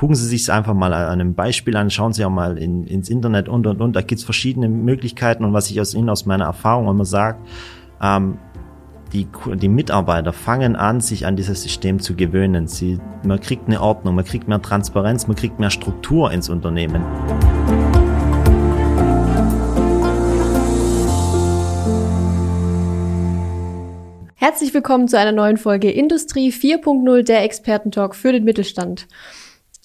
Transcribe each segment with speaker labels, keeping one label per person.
Speaker 1: gucken Sie sich einfach mal an einem Beispiel an, schauen Sie auch mal in, ins Internet und und und. Da gibt's verschiedene Möglichkeiten und was ich aus Ihnen aus meiner Erfahrung immer sage, ähm, die, die Mitarbeiter fangen an, sich an dieses System zu gewöhnen. Sie, man kriegt eine Ordnung, man kriegt mehr Transparenz, man kriegt mehr Struktur ins Unternehmen.
Speaker 2: Herzlich willkommen zu einer neuen Folge Industrie 4.0, der Expertentalk für den Mittelstand.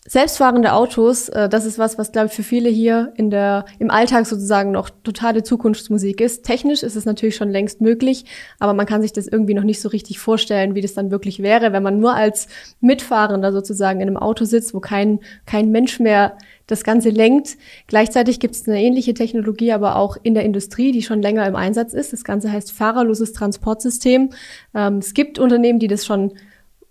Speaker 2: Selbstfahrende Autos, äh, das ist was, was glaube ich für viele hier in der im Alltag sozusagen noch totale Zukunftsmusik ist. Technisch ist es natürlich schon längst möglich, aber man kann sich das irgendwie noch nicht so richtig vorstellen, wie das dann wirklich wäre, wenn man nur als Mitfahrender sozusagen in einem Auto sitzt, wo kein kein Mensch mehr das Ganze lenkt. Gleichzeitig gibt es eine ähnliche Technologie, aber auch in der Industrie, die schon länger im Einsatz ist. Das Ganze heißt fahrerloses Transportsystem. Ähm, es gibt Unternehmen, die das schon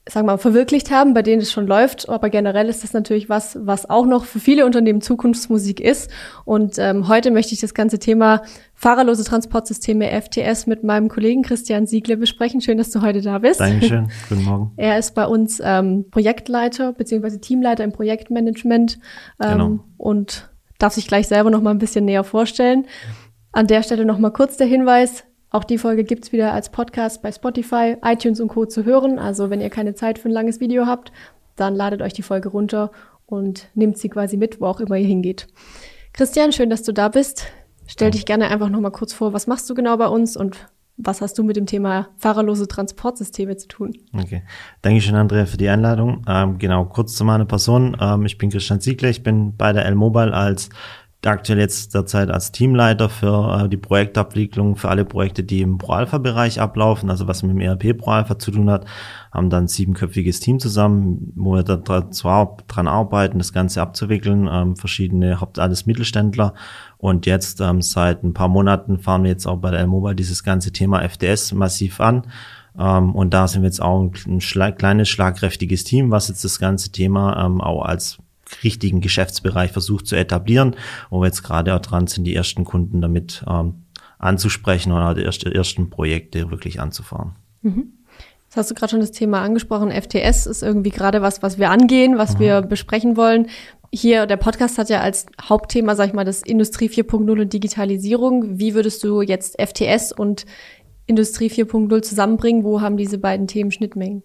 Speaker 2: sagen wir mal, verwirklicht haben, bei denen es schon läuft. Aber generell ist das natürlich was, was auch noch für viele Unternehmen Zukunftsmusik ist. Und ähm, heute möchte ich das ganze Thema fahrerlose Transportsysteme FTS mit meinem Kollegen Christian Siegle besprechen. Schön, dass du heute da bist.
Speaker 1: Dankeschön. Guten Morgen.
Speaker 2: Er ist bei uns ähm, Projektleiter beziehungsweise Teamleiter im Projektmanagement ähm, genau. und darf sich gleich selber noch mal ein bisschen näher vorstellen. An der Stelle noch mal kurz der Hinweis, auch die Folge gibt's wieder als Podcast bei Spotify, iTunes und Co. zu hören. Also wenn ihr keine Zeit für ein langes Video habt, dann ladet euch die Folge runter und nehmt sie quasi mit, wo auch immer ihr hingeht. Christian, schön, dass du da bist. Stell dich gerne einfach noch mal kurz vor, was machst du genau bei uns und was hast du mit dem Thema fahrerlose Transportsysteme zu tun?
Speaker 1: Okay. Dankeschön, Andrea, für die Einladung. Ähm, genau, kurz zu meiner Person. Ähm, ich bin Christian Ziegler. Ich bin bei der L-Mobile als aktuell jetzt derzeit als Teamleiter für äh, die Projektabwicklung für alle Projekte, die im Pro-Alpha-Bereich ablaufen, also was mit dem ERP Pro-Alpha zu tun hat, haben dann ein siebenköpfiges Team zusammen, wo wir da dran arbeiten, das Ganze abzuwickeln, ähm, verschiedene, Haupt alles Mittelständler und jetzt ähm, seit ein paar Monaten fahren wir jetzt auch bei der L-Mobile dieses ganze Thema FDS massiv an. Ähm, und da sind wir jetzt auch ein, ein schlag, kleines, schlagkräftiges Team, was jetzt das ganze Thema ähm, auch als richtigen Geschäftsbereich versucht zu etablieren, wo wir jetzt gerade auch dran sind, die ersten Kunden damit ähm, anzusprechen oder die erste, ersten Projekte wirklich anzufahren.
Speaker 2: Mhm. Jetzt hast du gerade schon das Thema angesprochen. FTS ist irgendwie gerade was, was wir angehen, was mhm. wir besprechen wollen. Hier, der Podcast hat ja als Hauptthema, sag ich mal, das Industrie 4.0 und Digitalisierung. Wie würdest du jetzt FTS und Industrie 4.0 zusammenbringen? Wo haben diese beiden Themen Schnittmengen?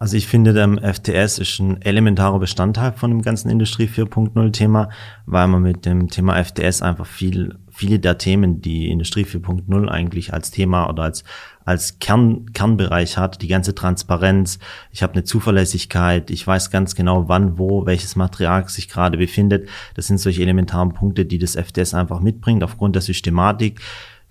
Speaker 1: Also ich finde, der FTS ist ein elementarer Bestandteil von dem ganzen Industrie 4.0 Thema, weil man mit dem Thema FTS einfach viel, viele der Themen, die Industrie 4.0 eigentlich als Thema oder als, als Kern, Kernbereich hat, die ganze Transparenz, ich habe eine Zuverlässigkeit, ich weiß ganz genau, wann, wo, welches Material sich gerade befindet. Das sind solche elementaren Punkte, die das FTS einfach mitbringt aufgrund der Systematik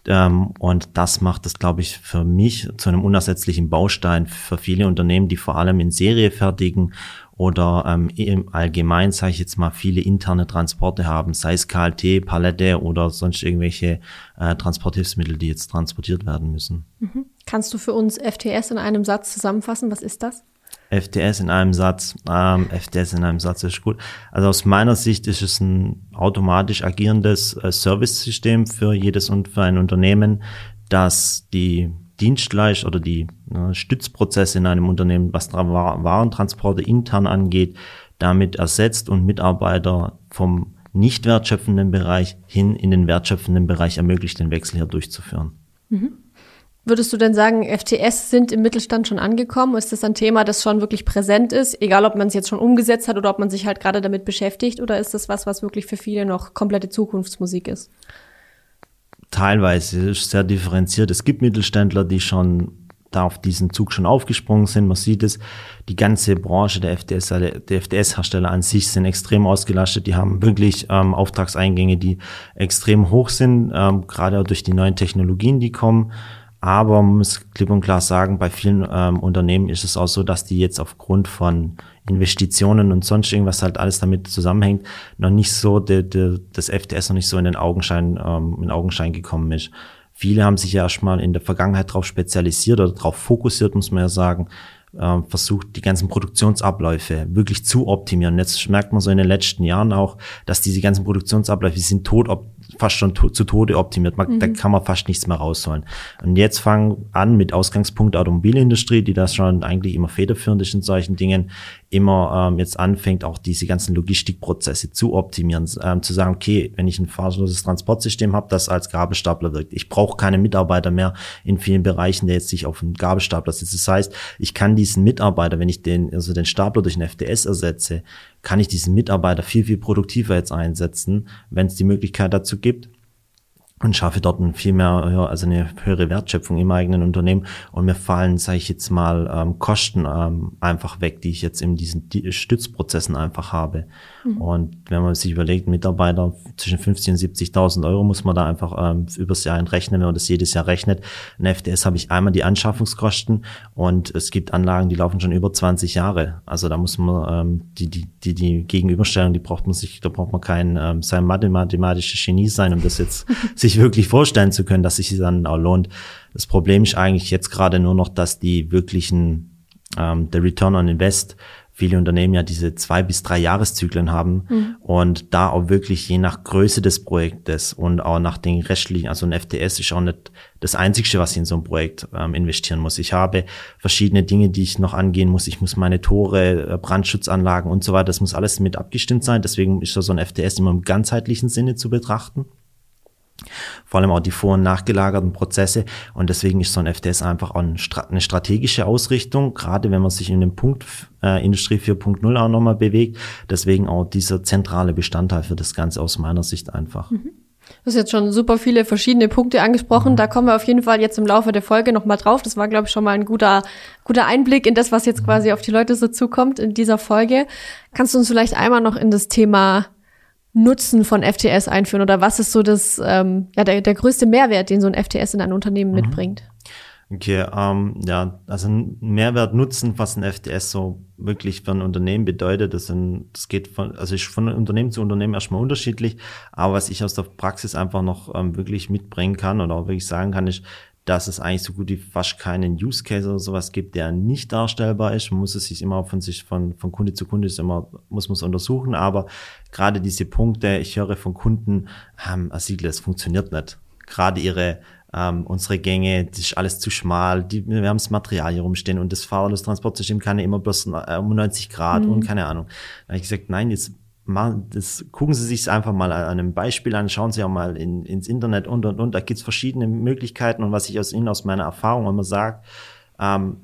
Speaker 1: und das macht es, glaube ich, für mich zu einem unersetzlichen Baustein für viele Unternehmen, die vor allem in Serie fertigen oder ähm, im Allgemein, sage ich jetzt mal, viele interne Transporte haben, sei es KLT, Palette oder sonst irgendwelche äh, Transporthilfsmittel, die jetzt transportiert werden müssen.
Speaker 2: Mhm. Kannst du für uns FTS in einem Satz zusammenfassen? Was ist das?
Speaker 1: FTS in einem Satz, ähm, FTS in einem Satz ist gut. Also aus meiner Sicht ist es ein automatisch agierendes äh, Service-System für jedes und für ein Unternehmen, das die Dienstleist oder die äh, Stützprozesse in einem Unternehmen, was Warentransporte intern angeht, damit ersetzt und Mitarbeiter vom nicht wertschöpfenden Bereich hin in den wertschöpfenden Bereich ermöglicht, den Wechsel hier durchzuführen.
Speaker 2: Mhm. Würdest du denn sagen, FTS sind im Mittelstand schon angekommen? Ist das ein Thema, das schon wirklich präsent ist, egal ob man es jetzt schon umgesetzt hat oder ob man sich halt gerade damit beschäftigt? Oder ist das was, was wirklich für viele noch komplette Zukunftsmusik ist?
Speaker 1: Teilweise ist sehr differenziert. Es gibt Mittelständler, die schon da auf diesen Zug schon aufgesprungen sind. Man sieht es, die ganze Branche der FDS, der FDS-Hersteller an sich sind extrem ausgelastet. Die haben wirklich ähm, Auftragseingänge, die extrem hoch sind, ähm, gerade durch die neuen Technologien, die kommen. Aber man muss klipp und klar sagen, bei vielen ähm, Unternehmen ist es auch so, dass die jetzt aufgrund von Investitionen und sonst irgendwas halt alles damit zusammenhängt, noch nicht so de, de, das FTS noch nicht so in den Augenschein, ähm, in Augenschein gekommen ist. Viele haben sich ja erstmal in der Vergangenheit darauf spezialisiert oder darauf fokussiert, muss man ja sagen, äh, versucht, die ganzen Produktionsabläufe wirklich zu optimieren. Jetzt merkt man so in den letzten Jahren auch, dass diese ganzen Produktionsabläufe sind tot fast schon to zu Tode optimiert. Man, mhm. Da kann man fast nichts mehr rausholen. Und jetzt fangen an mit Ausgangspunkt Automobilindustrie, die das schon eigentlich immer federführend ist in solchen Dingen, immer ähm, jetzt anfängt, auch diese ganzen Logistikprozesse zu optimieren, ähm, zu sagen, okay, wenn ich ein fahrloses Transportsystem habe, das als Gabelstapler wirkt, ich brauche keine Mitarbeiter mehr in vielen Bereichen, der jetzt sich auf einen Gabelstapler setzt. Das heißt, ich kann diesen Mitarbeiter, wenn ich den, also den Stapler durch einen FDS ersetze, kann ich diesen Mitarbeiter viel, viel produktiver jetzt einsetzen, wenn es die Möglichkeit dazu gibt und schaffe dort ein viel mehr, also eine höhere Wertschöpfung im eigenen Unternehmen und mir fallen, sage ich jetzt mal, ähm, Kosten ähm, einfach weg, die ich jetzt in diesen Stützprozessen einfach habe. Mhm. Und wenn man sich überlegt, Mitarbeiter zwischen 50 und 70.000 Euro muss man da einfach ähm, übers Jahr entrechnen, wenn man das jedes Jahr rechnet. In FDS habe ich einmal die Anschaffungskosten und es gibt Anlagen, die laufen schon über 20 Jahre. Also da muss man ähm, die, die, die, die Gegenüberstellung, die braucht man sich, da braucht man kein ähm, sein mathematisches Genie sein, um das jetzt sich wirklich vorstellen zu können, dass sich dann auch lohnt. Das Problem ist eigentlich jetzt gerade nur noch, dass die wirklichen, ähm, der Return on Invest, viele Unternehmen ja diese zwei bis drei Jahreszyklen haben mhm. und da auch wirklich je nach Größe des Projektes und auch nach den restlichen, also ein FTS ist auch nicht das Einzige, was ich in so ein Projekt ähm, investieren muss. Ich habe verschiedene Dinge, die ich noch angehen muss. Ich muss meine Tore, äh, Brandschutzanlagen und so weiter, das muss alles mit abgestimmt sein. Deswegen ist so ein FTS immer im ganzheitlichen Sinne zu betrachten vor allem auch die vor- und nachgelagerten Prozesse. Und deswegen ist so ein FTS einfach auch eine strategische Ausrichtung, gerade wenn man sich in dem Punkt äh, Industrie 4.0 auch nochmal bewegt. Deswegen auch dieser zentrale Bestandteil für das Ganze aus meiner Sicht einfach. Mhm.
Speaker 2: Du hast jetzt schon super viele verschiedene Punkte angesprochen. Mhm. Da kommen wir auf jeden Fall jetzt im Laufe der Folge nochmal drauf. Das war, glaube ich, schon mal ein guter, guter Einblick in das, was jetzt quasi auf die Leute so zukommt in dieser Folge. Kannst du uns vielleicht einmal noch in das Thema Nutzen von FTS einführen oder was ist so das, ähm, ja, der, der größte Mehrwert, den so ein FTS in ein Unternehmen mhm. mitbringt?
Speaker 1: Okay, ähm, ja, also ein Mehrwert Nutzen, was ein FTS so wirklich für ein Unternehmen bedeutet, das, sind, das geht von, also ist von Unternehmen zu Unternehmen erstmal unterschiedlich, aber was ich aus der Praxis einfach noch ähm, wirklich mitbringen kann oder auch wirklich sagen kann, ist, dass es eigentlich so gut wie fast keinen Use Case oder sowas gibt, der nicht darstellbar ist. Man muss es sich immer von sich von, von Kunde zu Kunde ist immer, muss man es untersuchen. Aber gerade diese Punkte, ich höre von Kunden, ähm, Asiedler, es funktioniert nicht. Gerade ihre, ähm, unsere Gänge, das ist alles zu schmal, die, wir haben das Material hier rumstehen und das Fahr- und das Transportsystem kann ja immer bloß äh, um 90 Grad mhm. und keine Ahnung. Da habe ich gesagt, nein, jetzt machen, das gucken Sie sich einfach mal an einem Beispiel an, schauen Sie auch mal in, ins Internet und und und. Da gibt's verschiedene Möglichkeiten und was ich aus Ihnen aus meiner Erfahrung immer sage, ähm,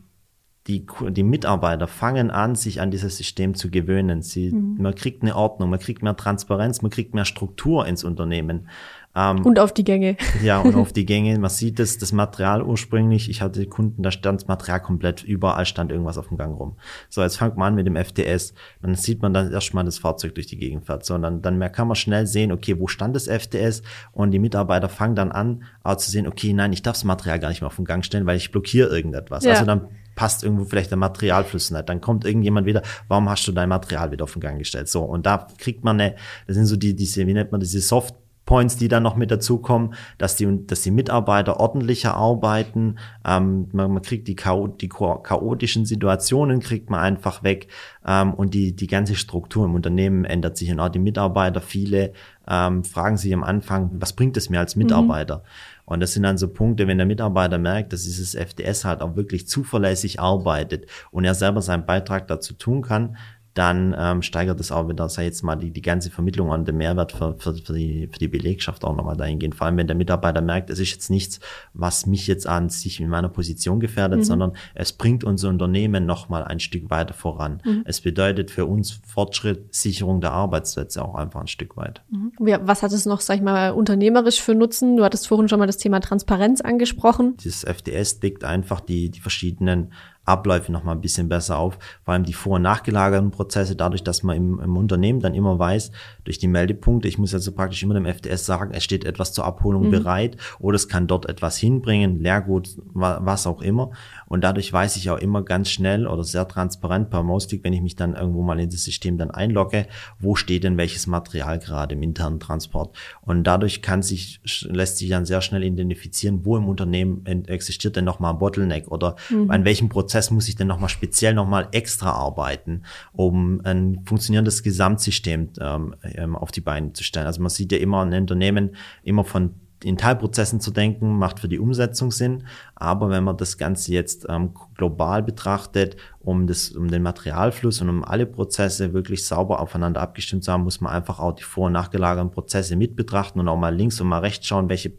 Speaker 1: die, die Mitarbeiter fangen an, sich an dieses System zu gewöhnen. Sie, mhm. Man kriegt eine Ordnung, man kriegt mehr Transparenz, man kriegt mehr Struktur ins Unternehmen.
Speaker 2: Ähm, und auf die Gänge.
Speaker 1: Ja, und auf die Gänge. Man sieht das, das Material ursprünglich. Ich hatte Kunden, da stand das Material komplett, überall stand irgendwas auf dem Gang rum. So, jetzt fangt man an mit dem FTS. Dann sieht man dann erstmal das Fahrzeug durch die Gegend fährt. So, und dann, dann kann man schnell sehen, okay, wo stand das FTS? Und die Mitarbeiter fangen dann an, auch zu sehen, okay, nein, ich darf das Material gar nicht mehr auf den Gang stellen, weil ich blockiere irgendetwas. Ja. Also dann passt irgendwo vielleicht der Materialfluss nicht. Dann kommt irgendjemand wieder, warum hast du dein Material wieder auf den Gang gestellt? So, und da kriegt man eine, das sind so die, diese, wie nennt man diese Soft Points, die dann noch mit dazukommen, dass die, dass die Mitarbeiter ordentlicher arbeiten. Ähm, man, man kriegt die, Chao die chaotischen Situationen kriegt man einfach weg ähm, und die, die ganze Struktur im Unternehmen ändert sich und auch die Mitarbeiter, viele ähm, fragen sich am Anfang, was bringt es mir als Mitarbeiter? Mhm. Und das sind dann so Punkte, wenn der Mitarbeiter merkt, dass dieses FDS halt auch wirklich zuverlässig arbeitet und er selber seinen Beitrag dazu tun kann, dann ähm, steigert es auch wieder, sei jetzt mal die, die ganze Vermittlung und den Mehrwert für, für, für, die, für die Belegschaft auch nochmal dahingehend. Vor allem, wenn der Mitarbeiter merkt, es ist jetzt nichts, was mich jetzt an sich in meiner Position gefährdet, mhm. sondern es bringt unser Unternehmen nochmal ein Stück weiter voran. Mhm. Es bedeutet für uns Fortschritt, Sicherung der Arbeitsplätze auch einfach ein Stück weit.
Speaker 2: Mhm. Was hat es noch, sag ich mal, unternehmerisch für Nutzen? Du hattest vorhin schon mal das Thema Transparenz angesprochen.
Speaker 1: Dieses FDS deckt einfach die, die verschiedenen Abläufe noch mal ein bisschen besser auf. Vor allem die vor- und nachgelagerten Prozesse, dadurch, dass man im, im, Unternehmen dann immer weiß, durch die Meldepunkte, ich muss also praktisch immer dem FDS sagen, es steht etwas zur Abholung mhm. bereit oder es kann dort etwas hinbringen, Leergut, was auch immer. Und dadurch weiß ich auch immer ganz schnell oder sehr transparent per Maustick, wenn ich mich dann irgendwo mal in das System dann einlogge, wo steht denn welches Material gerade im internen Transport. Und dadurch kann sich, lässt sich dann sehr schnell identifizieren, wo im Unternehmen existiert denn nochmal ein Bottleneck oder mhm. an welchem Prozess Prozess muss ich denn nochmal speziell nochmal extra arbeiten, um ein funktionierendes Gesamtsystem ähm, ähm, auf die Beine zu stellen. Also man sieht ja immer ein Unternehmen immer von in Teilprozessen zu denken, macht für die Umsetzung Sinn. Aber wenn man das Ganze jetzt ähm, global betrachtet, um, das, um den Materialfluss und um alle Prozesse wirklich sauber aufeinander abgestimmt zu haben, muss man einfach auch die vor- und nachgelagerten Prozesse mit betrachten und auch mal links und mal rechts schauen, welche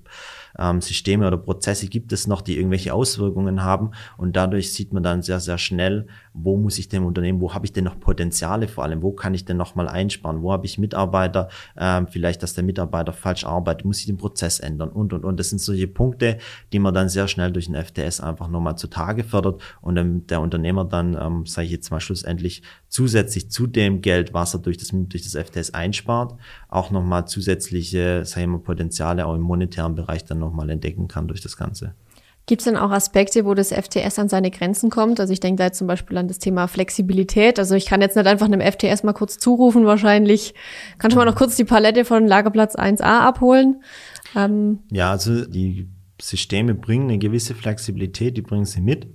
Speaker 1: ähm, Systeme oder Prozesse gibt es noch, die irgendwelche Auswirkungen haben. Und dadurch sieht man dann sehr, sehr schnell, wo muss ich dem Unternehmen, wo habe ich denn noch Potenziale vor allem, wo kann ich denn noch mal einsparen, wo habe ich Mitarbeiter, ähm, vielleicht, dass der Mitarbeiter falsch arbeitet, muss ich den Prozess ändern und, und, und. Das sind solche Punkte, die man dann sehr schnell durch den FTS einfach nochmal zutage fördert und ähm, der Unternehmer dann, ähm, sage ich jetzt mal schlussendlich, zusätzlich zu dem Geld, was er durch das, durch das FTS einspart, auch nochmal zusätzliche, sage ich mal, Potenziale auch im monetären Bereich dann nochmal entdecken kann durch das Ganze.
Speaker 2: Gibt es denn auch Aspekte, wo das FTS an seine Grenzen kommt? Also ich denke da jetzt zum Beispiel an das Thema Flexibilität. Also ich kann jetzt nicht einfach einem FTS mal kurz zurufen wahrscheinlich. Kannst du mal noch kurz die Palette von Lagerplatz 1a abholen?
Speaker 1: Ähm ja, also die Systeme bringen eine gewisse Flexibilität, die bringen sie mit.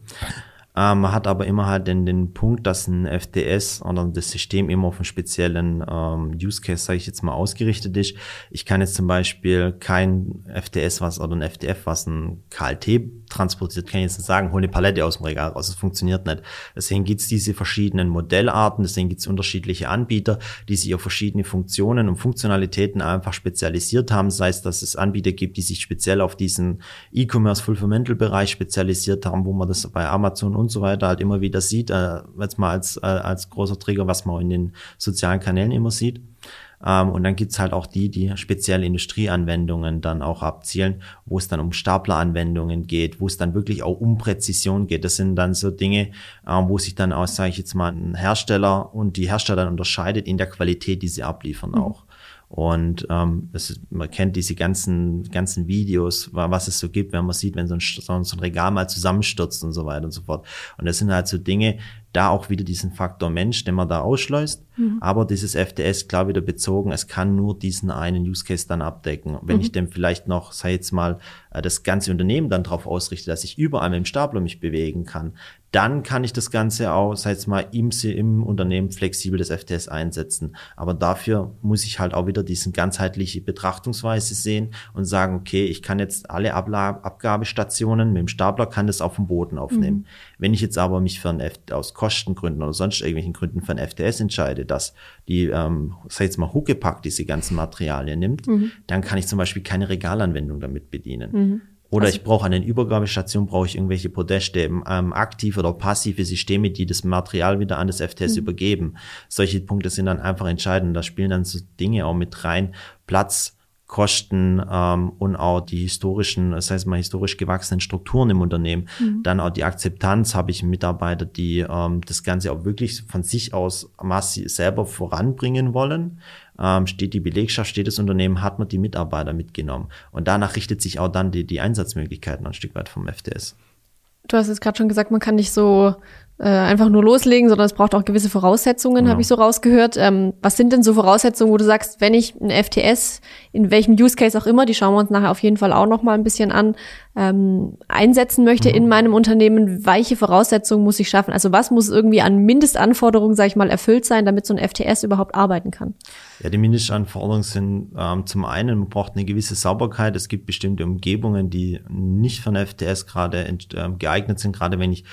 Speaker 1: Ähm, man hat aber immer halt den, den Punkt, dass ein FDS oder das System immer auf einen speziellen ähm, Use Case, sage ich jetzt mal, ausgerichtet ist. Ich kann jetzt zum Beispiel kein FDS was oder ein FDF, was ein KLT transportiert, kann ich jetzt nicht sagen, hol eine Palette aus dem Regal raus. Das funktioniert nicht. Deswegen gibt's diese verschiedenen Modellarten, deswegen gibt's unterschiedliche Anbieter, die sich auf verschiedene Funktionen und Funktionalitäten einfach spezialisiert haben. Das heißt, dass es Anbieter gibt, die sich speziell auf diesen E-Commerce Fulfillmental Bereich spezialisiert haben, wo man das bei Amazon und so weiter halt immer wieder sieht, äh, jetzt mal als, äh, als großer Trigger, was man in den sozialen Kanälen immer sieht. Ähm, und dann gibt's halt auch die, die spezielle Industrieanwendungen dann auch abzielen, wo es dann um Stapleranwendungen geht, wo es dann wirklich auch um Präzision geht. Das sind dann so Dinge, ähm, wo sich dann auch, sage ich jetzt mal, ein Hersteller und die Hersteller unterscheidet in der Qualität, die sie abliefern mhm. auch. Und ähm, ist, man kennt diese ganzen, ganzen Videos, was es so gibt, wenn man sieht, wenn so ein, so ein Regal mal zusammenstürzt und so weiter und so fort. Und das sind halt so Dinge, da auch wieder diesen Faktor Mensch, den man da ausschleust. Mhm. Aber dieses FDS klar wieder bezogen, es kann nur diesen einen Use Case dann abdecken. Wenn mhm. ich dem vielleicht noch, sei jetzt mal, äh, das ganze Unternehmen dann darauf ausrichte, dass ich überall mit dem Stapler mich bewegen kann, dann kann ich das Ganze auch, sei es mal im, im Unternehmen flexibel das FTS einsetzen. Aber dafür muss ich halt auch wieder diesen ganzheitliche Betrachtungsweise sehen und sagen, okay, ich kann jetzt alle Abla Abgabestationen mit dem Stapler kann das auf dem Boden aufnehmen. Mhm. Wenn ich jetzt aber mich für ein F aus Kostengründen oder sonst irgendwelchen Gründen für ein FTS entscheide, dass die, ähm, sei jetzt mal Huckepack diese ganzen Materialien nimmt, mhm. dann kann ich zum Beispiel keine Regalanwendung damit bedienen. Mhm. Oder also, ich brauche an den Übergabestation, brauche ich irgendwelche Podeste, ähm, aktive oder passive Systeme, die das Material wieder an das FTS mhm. übergeben. Solche Punkte sind dann einfach entscheidend. Da spielen dann so Dinge auch mit rein. Platz, Kosten ähm, und auch die historischen, das heißt mal historisch gewachsenen Strukturen im Unternehmen. Mhm. Dann auch die Akzeptanz, habe ich Mitarbeiter, die ähm, das Ganze auch wirklich von sich aus massiv selber voranbringen wollen. Ähm, steht die Belegschaft, steht das Unternehmen, hat man die Mitarbeiter mitgenommen. Und danach richtet sich auch dann die, die Einsatzmöglichkeiten ein Stück weit vom FTS.
Speaker 2: Du hast jetzt gerade schon gesagt, man kann nicht so äh, einfach nur loslegen, sondern es braucht auch gewisse Voraussetzungen, ja. habe ich so rausgehört. Ähm, was sind denn so Voraussetzungen, wo du sagst, wenn ich ein FTS, in welchem Use Case auch immer, die schauen wir uns nachher auf jeden Fall auch noch mal ein bisschen an, ähm, einsetzen möchte mhm. in meinem Unternehmen, welche Voraussetzungen muss ich schaffen? Also was muss irgendwie an Mindestanforderungen, sage ich mal, erfüllt sein, damit so ein FTS überhaupt arbeiten kann?
Speaker 1: Ja, die Mindestanforderungen sind ähm, zum einen, man braucht eine gewisse Sauberkeit. Es gibt bestimmte Umgebungen, die nicht von FTS gerade äh, geeignet sind, gerade wenn ich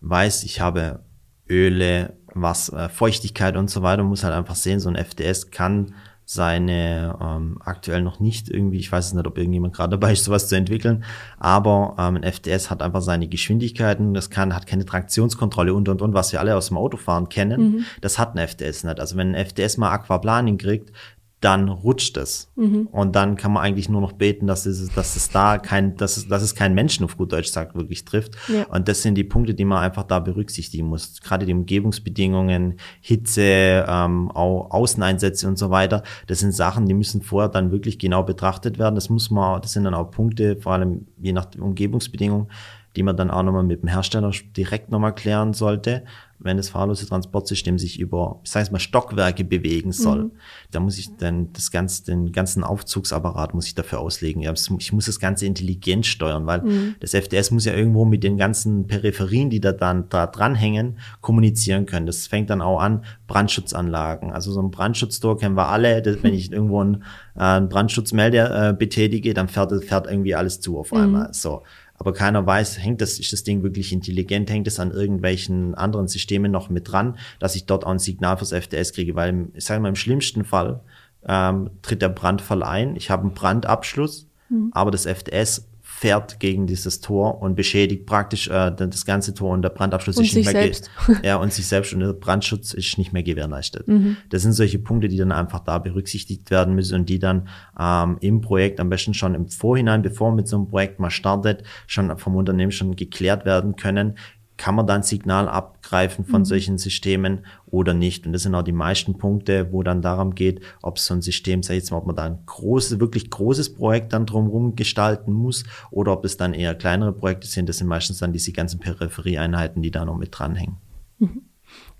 Speaker 1: weiß, ich habe Öle, was, äh, Feuchtigkeit und so weiter, muss halt einfach sehen, so ein FDS kann seine ähm, aktuell noch nicht irgendwie, ich weiß es nicht, ob irgendjemand gerade dabei ist, sowas zu entwickeln, aber ähm, ein FDS hat einfach seine Geschwindigkeiten, das kann, hat keine Traktionskontrolle und und und, was wir alle aus dem Autofahren kennen, mhm. das hat ein FDS nicht. Also wenn ein FDS mal Aquaplaning kriegt, dann rutscht es. Mhm. Und dann kann man eigentlich nur noch beten, dass es, dass es da kein, dass es, dass es kein Menschen auf gut Deutsch sagt, wirklich trifft. Ja. Und das sind die Punkte, die man einfach da berücksichtigen muss. Gerade die Umgebungsbedingungen, Hitze, ähm, auch Außeneinsätze und so weiter. Das sind Sachen, die müssen vorher dann wirklich genau betrachtet werden. Das muss man, das sind dann auch Punkte, vor allem je nach Umgebungsbedingungen, die man dann auch nochmal mit dem Hersteller direkt nochmal klären sollte wenn das fahrlose Transportsystem sich über, ich sage mal, Stockwerke bewegen soll. Mhm. Da muss ich dann das ganze, den ganzen Aufzugsapparat muss ich dafür auslegen. Ich muss das Ganze intelligent steuern, weil mhm. das FDS muss ja irgendwo mit den ganzen Peripherien, die da dann da dranhängen, kommunizieren können. Das fängt dann auch an, Brandschutzanlagen. Also so ein Brandschutztor kennen wir alle. Das, wenn ich irgendwo einen, äh, Brandschutzmelder äh, betätige, dann fährt, fährt irgendwie alles zu auf mhm. einmal. Mhm. So aber keiner weiß, hängt das, ist das Ding wirklich intelligent, hängt es an irgendwelchen anderen Systemen noch mit dran, dass ich dort auch ein Signal fürs FDS kriege, weil ich sage mal, im schlimmsten Fall ähm, tritt der Brandfall ein, ich habe einen Brandabschluss, mhm. aber das FDS fährt gegen dieses Tor und beschädigt praktisch äh, das ganze Tor und der Brandabschluss
Speaker 2: und
Speaker 1: ist nicht
Speaker 2: mehr selbst.
Speaker 1: ja und sich selbst und der Brandschutz ist nicht mehr gewährleistet. Mhm. Das sind solche Punkte, die dann einfach da berücksichtigt werden müssen und die dann ähm, im Projekt am besten schon im Vorhinein, bevor man mit so einem Projekt mal startet, schon vom Unternehmen schon geklärt werden können kann man dann Signal abgreifen von mhm. solchen Systemen oder nicht? Und das sind auch die meisten Punkte, wo dann darum geht, ob so ein System, sag ich jetzt mal, ob man da ein großes, wirklich großes Projekt dann drumherum gestalten muss oder ob es dann eher kleinere Projekte sind. Das sind meistens dann diese ganzen Peripherieeinheiten, die da noch mit dranhängen.
Speaker 2: Mhm.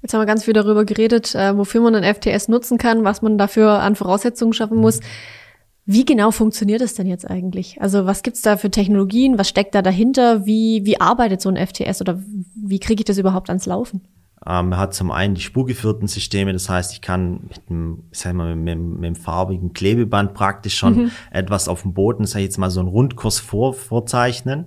Speaker 2: Jetzt haben wir ganz viel darüber geredet, äh, wofür man ein FTS nutzen kann, was man dafür an Voraussetzungen schaffen muss. Mhm. Wie genau funktioniert das denn jetzt eigentlich? Also was gibt's da für Technologien? Was steckt da dahinter? Wie, wie arbeitet so ein FTS oder wie kriege ich das überhaupt ans Laufen?
Speaker 1: Ähm, man hat zum einen die spurgeführten Systeme, das heißt, ich kann mit dem, ich sag mal, mit, mit, mit dem farbigen Klebeband praktisch schon mhm. etwas auf dem Boden, sag ich jetzt mal, so einen Rundkurs vor, vorzeichnen.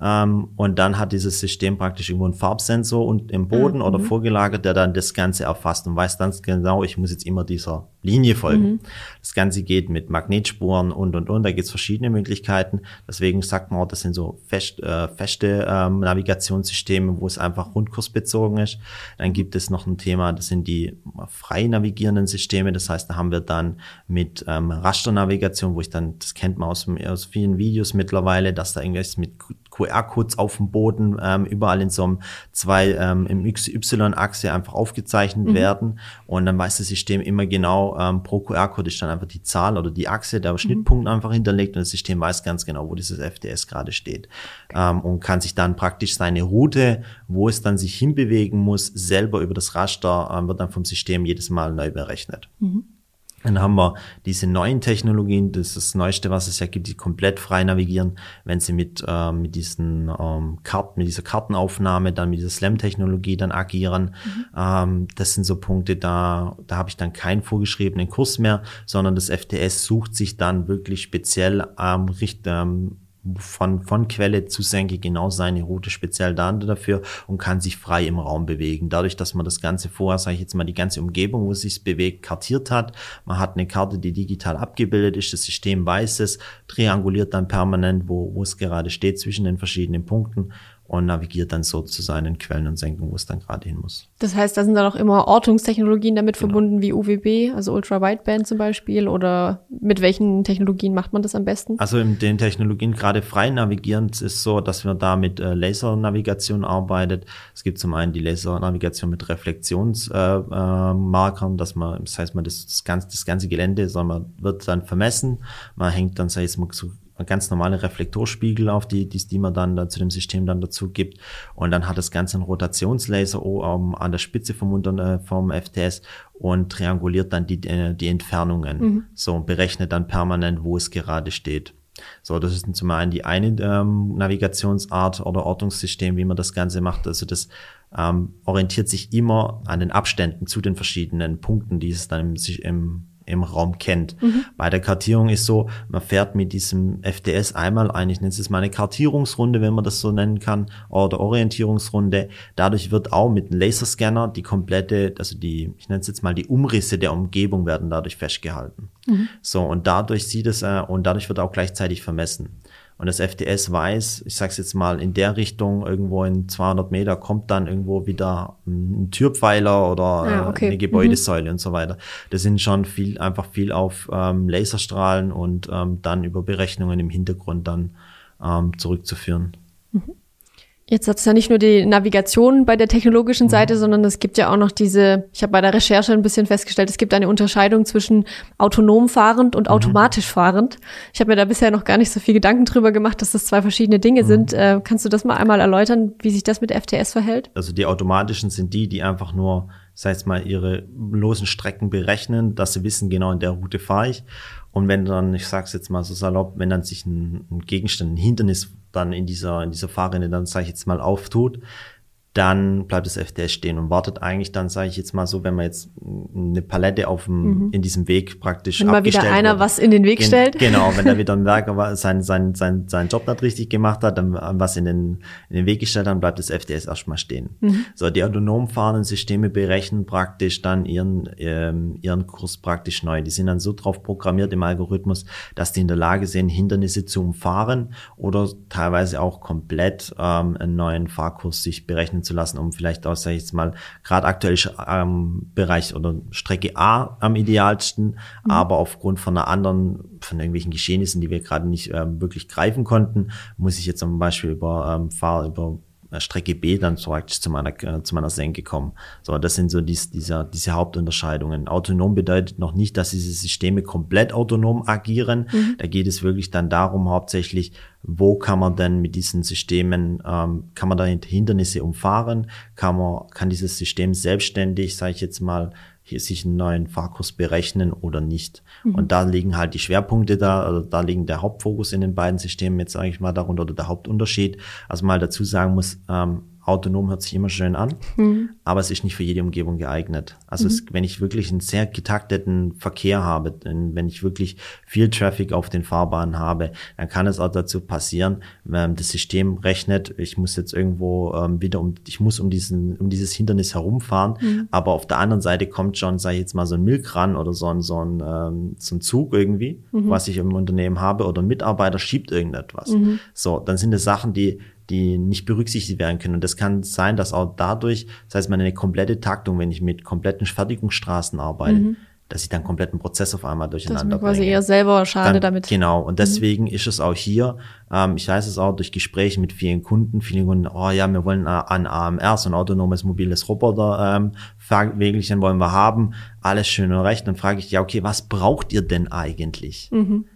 Speaker 1: Ähm, und dann hat dieses System praktisch irgendwo einen Farbsensor und im Boden mhm. oder vorgelagert, der dann das Ganze erfasst und weiß ganz genau, ich muss jetzt immer dieser Linie folgen. Mhm. Das Ganze geht mit Magnetspuren und und und. Da gibt es verschiedene Möglichkeiten. Deswegen sagt man auch, das sind so fest, äh, feste ähm, Navigationssysteme, wo es einfach rundkursbezogen ist. Dann gibt es noch ein Thema, das sind die frei navigierenden Systeme. Das heißt, da haben wir dann mit ähm, Rasternavigation, wo ich dann, das kennt man aus, aus vielen Videos mittlerweile, dass da irgendwas mit QR-Codes auf dem Boden ähm, überall in so einem zwei ähm, im XY-Achse einfach aufgezeichnet mhm. werden. Und dann weiß das System immer genau, ähm, pro QR-Code ist dann einfach die Zahl oder die Achse, der mhm. Schnittpunkt einfach hinterlegt und das System weiß ganz genau, wo dieses FDS gerade steht. Okay. Ähm, und kann sich dann praktisch seine Route, wo es dann sich hinbewegen muss, selber über das Raster, ähm, wird dann vom System jedes Mal neu berechnet. Mhm. Dann haben wir diese neuen Technologien, das ist das Neueste, was es ja gibt, die komplett frei navigieren, wenn sie mit, äh, mit diesen ähm, Karten, mit dieser Kartenaufnahme, dann mit dieser Slam-Technologie dann agieren. Mhm. Ähm, das sind so Punkte, da, da habe ich dann keinen vorgeschriebenen Kurs mehr, sondern das FTS sucht sich dann wirklich speziell ähm, richt, ähm, von, von Quelle zu Senke genau seine Route speziell da dafür und kann sich frei im Raum bewegen. Dadurch, dass man das Ganze vorher, sage ich jetzt mal, die ganze Umgebung, wo es sich bewegt, kartiert hat. Man hat eine Karte, die digital abgebildet ist. Das System weiß es, trianguliert dann permanent, wo, wo es gerade steht zwischen den verschiedenen Punkten und navigiert dann so zu seinen Quellen und Senken, wo es dann gerade hin muss.
Speaker 2: Das heißt, da sind dann auch immer Ortungstechnologien damit genau. verbunden, wie UWB, also Ultra Wideband zum Beispiel, oder mit welchen Technologien macht man das am besten?
Speaker 1: Also in den Technologien gerade frei navigierend ist so, dass wir da mit äh, Lasernavigation arbeitet. Es gibt zum einen die Lasernavigation mit Reflexionsmarkern, äh, äh, dass man, das heißt, man das, das ganze, das ganze Gelände, soll man, wird dann vermessen. Man hängt dann, sag ich mal, so ganz normale Reflektorspiegel auf, die, die, die man dann da zu dem System dann dazu gibt. Und dann hat das Ganze einen Rotationslaser um, an der Spitze vom, Unter, vom FTS und trianguliert dann die, äh, die Entfernungen. Mhm. So, und berechnet dann permanent, wo es gerade steht. So, das ist zum einen die eine ähm, Navigationsart oder Ortungssystem, wie man das Ganze macht. Also das ähm, orientiert sich immer an den Abständen zu den verschiedenen Punkten, die es dann im, im im Raum kennt. Mhm. Bei der Kartierung ist so, man fährt mit diesem FDS einmal ein, ich nenne es mal eine Kartierungsrunde, wenn man das so nennen kann, oder Orientierungsrunde. Dadurch wird auch mit einem Laserscanner die komplette, also die, ich nenne es jetzt mal die Umrisse der Umgebung werden dadurch festgehalten. Mhm. So, und dadurch sieht es, äh, und dadurch wird auch gleichzeitig vermessen. Und das FDS weiß, ich sag's jetzt mal, in der Richtung, irgendwo in 200 Meter, kommt dann irgendwo wieder ein Türpfeiler oder ja, okay. eine Gebäudesäule mhm. und so weiter. Das sind schon viel, einfach viel auf ähm, Laserstrahlen und ähm, dann über Berechnungen im Hintergrund dann ähm, zurückzuführen.
Speaker 2: Mhm. Jetzt hat es ja nicht nur die Navigation bei der technologischen Seite, mhm. sondern es gibt ja auch noch diese, ich habe bei der Recherche ein bisschen festgestellt, es gibt eine Unterscheidung zwischen autonom fahrend und mhm. automatisch fahrend. Ich habe mir da bisher noch gar nicht so viel Gedanken drüber gemacht, dass das zwei verschiedene Dinge mhm. sind. Äh, kannst du das mal einmal erläutern, wie sich das mit FTS verhält?
Speaker 1: Also die automatischen sind die, die einfach nur, sei es mal, ihre losen Strecken berechnen, dass sie wissen, genau in der Route fahre ich. Und wenn dann, ich sag's jetzt mal so salopp, wenn dann sich ein, ein Gegenstand, ein Hindernis dann in dieser, in dieser Fahrrinne dann, sage ich jetzt mal, auftut, dann bleibt das FTS stehen und wartet eigentlich dann, sage ich jetzt mal so, wenn man jetzt eine Palette auf dem, mhm. in diesem Weg praktisch
Speaker 2: wenn mal wieder einer wird, was in den Weg
Speaker 1: gen
Speaker 2: stellt.
Speaker 1: Genau, wenn da wieder ein Werker sein, sein, sein, sein Job nicht richtig gemacht hat, dann was in den, in den Weg gestellt hat, dann bleibt das FTS erstmal stehen. Mhm. So, die autonom fahrenden Systeme berechnen praktisch dann ihren, ähm, ihren Kurs praktisch neu. Die sind dann so drauf programmiert im Algorithmus, dass die in der Lage sind, Hindernisse zu umfahren oder teilweise auch komplett ähm, einen neuen Fahrkurs sich berechnen zu lassen, um vielleicht auch, sag ich jetzt mal, gerade aktuell ähm, Bereich oder Strecke A am idealsten, mhm. aber aufgrund von einer anderen, von irgendwelchen Geschehnissen, die wir gerade nicht ähm, wirklich greifen konnten, muss ich jetzt zum Beispiel über ähm, Fahr über Strecke B dann praktisch zu meiner, äh, zu meiner Senke kommen. So, das sind so dies, dieser, diese Hauptunterscheidungen. Autonom bedeutet noch nicht, dass diese Systeme komplett autonom agieren. Mhm. Da geht es wirklich dann darum, hauptsächlich, wo kann man denn mit diesen Systemen, ähm, kann man da Hindernisse umfahren? Kann man, kann dieses System selbstständig, sage ich jetzt mal, hier sich einen neuen Fahrkurs berechnen oder nicht. Mhm. Und da liegen halt die Schwerpunkte da, also da liegen der Hauptfokus in den beiden Systemen jetzt sage ich mal darunter oder der Hauptunterschied. Also mal dazu sagen muss, ähm, autonom hört sich immer schön an, mhm. aber es ist nicht für jede Umgebung geeignet. Also mhm. es, wenn ich wirklich einen sehr getakteten Verkehr habe, wenn ich wirklich viel Traffic auf den Fahrbahnen habe, dann kann es auch dazu passieren, wenn das System rechnet, ich muss jetzt irgendwo ähm, wieder um, ich muss um diesen, um dieses Hindernis herumfahren, mhm. aber auf der anderen Seite kommt schon, sage ich jetzt mal, so ein Milkran oder so ein, so ein, ähm, so ein Zug irgendwie, mhm. was ich im Unternehmen habe, oder ein Mitarbeiter schiebt irgendetwas. Mhm. So, dann sind es Sachen, die die nicht berücksichtigt werden können. Und das kann sein, dass auch dadurch, das heißt, meine komplette Taktung, wenn ich mit kompletten Fertigungsstraßen arbeite, mhm. dass ich dann kompletten Prozess auf einmal durcheinander
Speaker 2: das quasi bringe. eher selber schade
Speaker 1: dann,
Speaker 2: damit.
Speaker 1: Genau. Und mhm. deswegen mhm. ist es auch hier, ähm, ich weiß es auch durch Gespräche mit vielen Kunden, viele Kunden, oh ja, wir wollen an AMR, so ein autonomes mobiles Roboter, ähm, Fahrweglichen wollen wir haben, alles schön und recht. Dann frage ich, ja, okay, was braucht ihr denn eigentlich? Mhm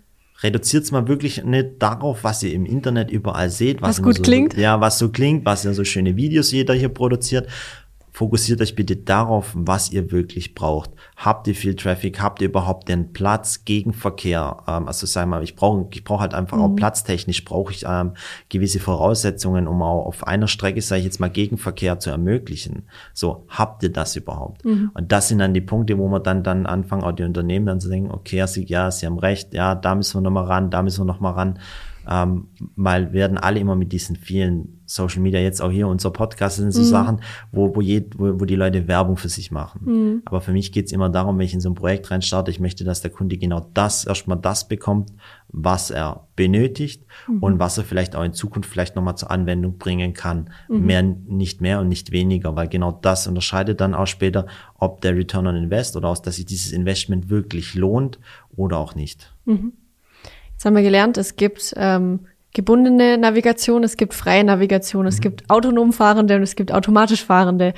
Speaker 1: reduziert es mal wirklich nicht darauf, was ihr im Internet überall seht,
Speaker 2: was, was gut
Speaker 1: so,
Speaker 2: klingt.
Speaker 1: Ja, was so klingt, was ja so schöne Videos jeder hier produziert, fokussiert euch bitte darauf, was ihr wirklich braucht. Habt ihr viel Traffic? Habt ihr überhaupt den Platz gegen Verkehr? Ähm, also sagen wir, ich brauche ich brauche halt einfach mhm. auch platztechnisch brauche ich ähm, gewisse Voraussetzungen, um auch auf einer Strecke, sage ich jetzt mal, Gegenverkehr zu ermöglichen. So, habt ihr das überhaupt? Mhm. Und das sind dann die Punkte, wo man dann dann anfangen, auch die Unternehmen dann zu denken, okay, sie, ja, sie haben recht, ja, da müssen wir nochmal ran, da müssen wir nochmal ran ähm, weil werden alle immer mit diesen vielen Social Media, jetzt auch hier unser Podcast sind so mhm. Sachen, wo, wo, je, wo, wo die Leute Werbung für sich machen. Mhm. Aber für mich geht's immer darum, wenn ich in so ein Projekt reinstarte, ich möchte, dass der Kunde genau das, erstmal das bekommt, was er benötigt mhm. und was er vielleicht auch in Zukunft vielleicht nochmal zur Anwendung bringen kann. Mhm. Mehr, nicht mehr und nicht weniger, weil genau das unterscheidet dann auch später, ob der Return on Invest oder aus, dass sich dieses Investment wirklich lohnt oder auch nicht.
Speaker 2: Mhm. Jetzt haben wir gelernt, es gibt ähm, gebundene Navigation, es gibt freie Navigation, es mhm. gibt autonom Fahrende und es gibt automatisch Fahrende.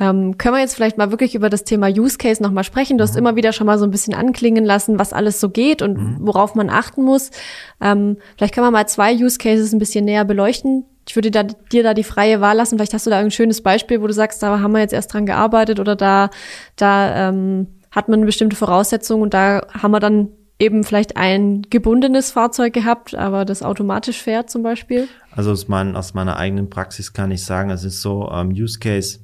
Speaker 2: Ähm, können wir jetzt vielleicht mal wirklich über das Thema Use Case nochmal sprechen? Du hast mhm. immer wieder schon mal so ein bisschen anklingen lassen, was alles so geht und mhm. worauf man achten muss. Ähm, vielleicht kann man mal zwei Use Cases ein bisschen näher beleuchten. Ich würde da, dir da die freie Wahl lassen. Vielleicht hast du da ein schönes Beispiel, wo du sagst, da haben wir jetzt erst dran gearbeitet oder da, da ähm, hat man eine bestimmte Voraussetzung und da haben wir dann eben vielleicht ein gebundenes Fahrzeug gehabt, aber das automatisch fährt zum Beispiel?
Speaker 1: Also aus, mein, aus meiner eigenen Praxis kann ich sagen, es ist so, ähm, Use Case,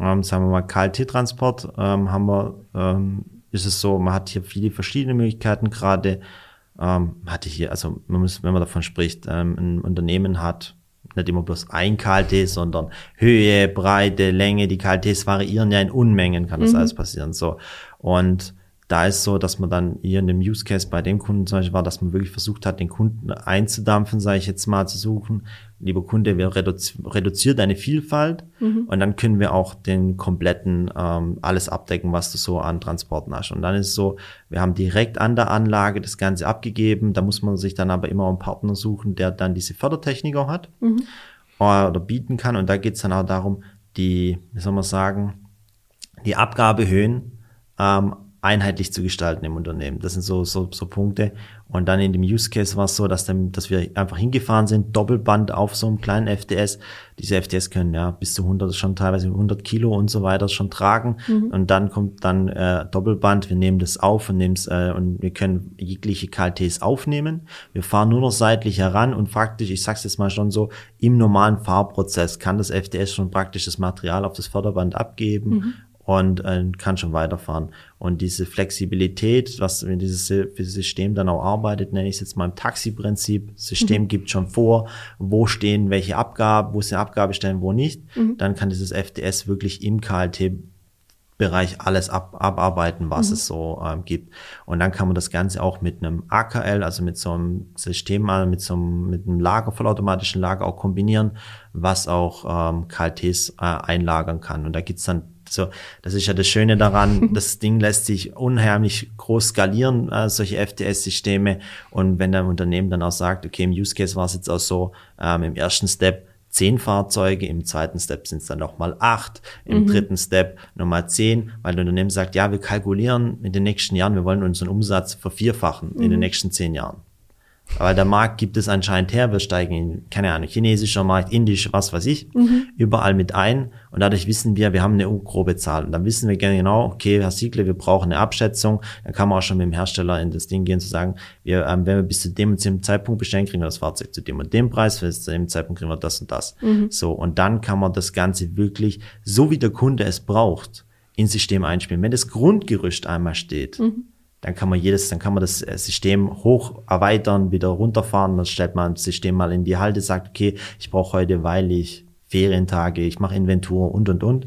Speaker 1: ähm, sagen wir mal KLT-Transport, ähm, haben wir, ähm, ist es so, man hat hier viele verschiedene Möglichkeiten, gerade ähm, hatte hier, also man muss, wenn man davon spricht, ähm, ein Unternehmen hat nicht immer bloß ein KLT, sondern Höhe, Breite, Länge, die KLTs variieren ja in Unmengen, kann das mhm. alles passieren, so. Und da ist so, dass man dann hier in dem Use Case bei dem Kunden zum Beispiel war, dass man wirklich versucht hat, den Kunden einzudampfen, sage ich jetzt mal, zu suchen. Lieber Kunde, wir reduzi reduziert deine Vielfalt mhm. und dann können wir auch den kompletten ähm, alles abdecken, was du so an Transporten hast. Und dann ist es so, wir haben direkt an der Anlage das Ganze abgegeben. Da muss man sich dann aber immer einen Partner suchen, der dann diese Fördertechnik auch hat. Mhm. oder bieten kann. Und da geht es dann auch darum, die, wie soll man sagen, die Abgabehöhen ähm, einheitlich zu gestalten im Unternehmen. Das sind so, so, so Punkte. Und dann in dem Use Case war es so, dass, dann, dass wir einfach hingefahren sind, Doppelband auf so einem kleinen FTS. Diese FTS können ja bis zu 100, schon teilweise 100 Kilo und so weiter schon tragen. Mhm. Und dann kommt dann äh, Doppelband, wir nehmen das auf und nehmen es äh, und wir können jegliche KLTs aufnehmen. Wir fahren nur noch seitlich heran und faktisch, ich sag's jetzt mal schon so, im normalen Fahrprozess kann das FTS schon praktisch das Material auf das Förderband abgeben mhm und äh, kann schon weiterfahren. Und diese Flexibilität, was dieses System dann auch arbeitet, nenne ich es jetzt mal im Taxi-Prinzip. System mhm. gibt schon vor, wo stehen welche Abgaben, wo sind Abgabestellen, wo nicht. Mhm. Dann kann dieses FDS wirklich im KLT Bereich alles ab, abarbeiten, was mhm. es so ähm, gibt. Und dann kann man das Ganze auch mit einem AKL, also mit so einem System, mit so einem, mit einem Lager, vollautomatischen Lager auch kombinieren, was auch ähm, KLTs äh, einlagern kann. Und da gibt's dann so, das ist ja das Schöne daran, das Ding lässt sich unheimlich groß skalieren, äh, solche FTS-Systeme. Und wenn der Unternehmen dann auch sagt, okay, im Use Case war es jetzt auch so, ähm, im ersten Step zehn Fahrzeuge, im zweiten Step sind es dann nochmal acht, im mhm. dritten Step nochmal zehn, weil das Unternehmen sagt, ja, wir kalkulieren in den nächsten Jahren, wir wollen unseren Umsatz vervierfachen mhm. in den mhm. nächsten zehn Jahren. Aber der Markt gibt es anscheinend her. Wir steigen in, keine Ahnung, chinesischer Markt, indisch, was weiß ich, mhm. überall mit ein. Und dadurch wissen wir, wir haben eine grobe Zahl. Und dann wissen wir genau, okay, Herr Siegler, wir brauchen eine Abschätzung. Dann kann man auch schon mit dem Hersteller in das Ding gehen, zu sagen, wir, ähm, wenn wir bis zu dem und dem Zeitpunkt bestellen, kriegen wir das Fahrzeug zu dem und dem Preis, bis zu dem Zeitpunkt kriegen wir das und das. Mhm. So. Und dann kann man das Ganze wirklich, so wie der Kunde es braucht, ins System einspielen. Wenn das Grundgerüst einmal steht, mhm dann kann man jedes, dann kann man das äh, System hoch erweitern, wieder runterfahren, dann stellt man das System mal in die Halte, sagt, okay, ich brauche heute, weil ich Ferientage, ich mache Inventur und und und,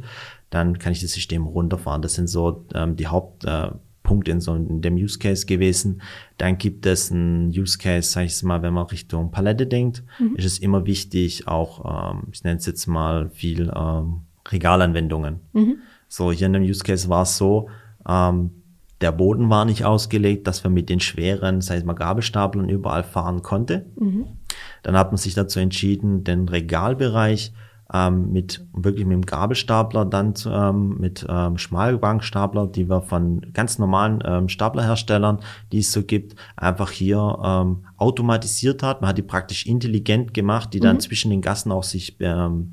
Speaker 1: dann kann ich das System runterfahren. Das sind so ähm, die Hauptpunkte äh, in so in dem Use Case gewesen. Dann gibt es einen Use Case, sag ich mal, wenn man Richtung Palette denkt, mhm. ist es immer wichtig, auch, ähm, ich nenne es jetzt mal viel ähm, Regalanwendungen. Mhm. So, hier in dem Use Case war es so, ähm, der Boden war nicht ausgelegt, dass man mit den schweren, sei es mal Gabelstaplern überall fahren konnte. Mhm. Dann hat man sich dazu entschieden, den Regalbereich ähm, mit wirklich mit dem Gabelstapler, dann zu, ähm, mit ähm, Schmalbankstapler, die wir von ganz normalen ähm, Staplerherstellern, die es so gibt, einfach hier ähm, automatisiert hat. Man hat die praktisch intelligent gemacht, die dann mhm. zwischen den Gassen auch sich ähm,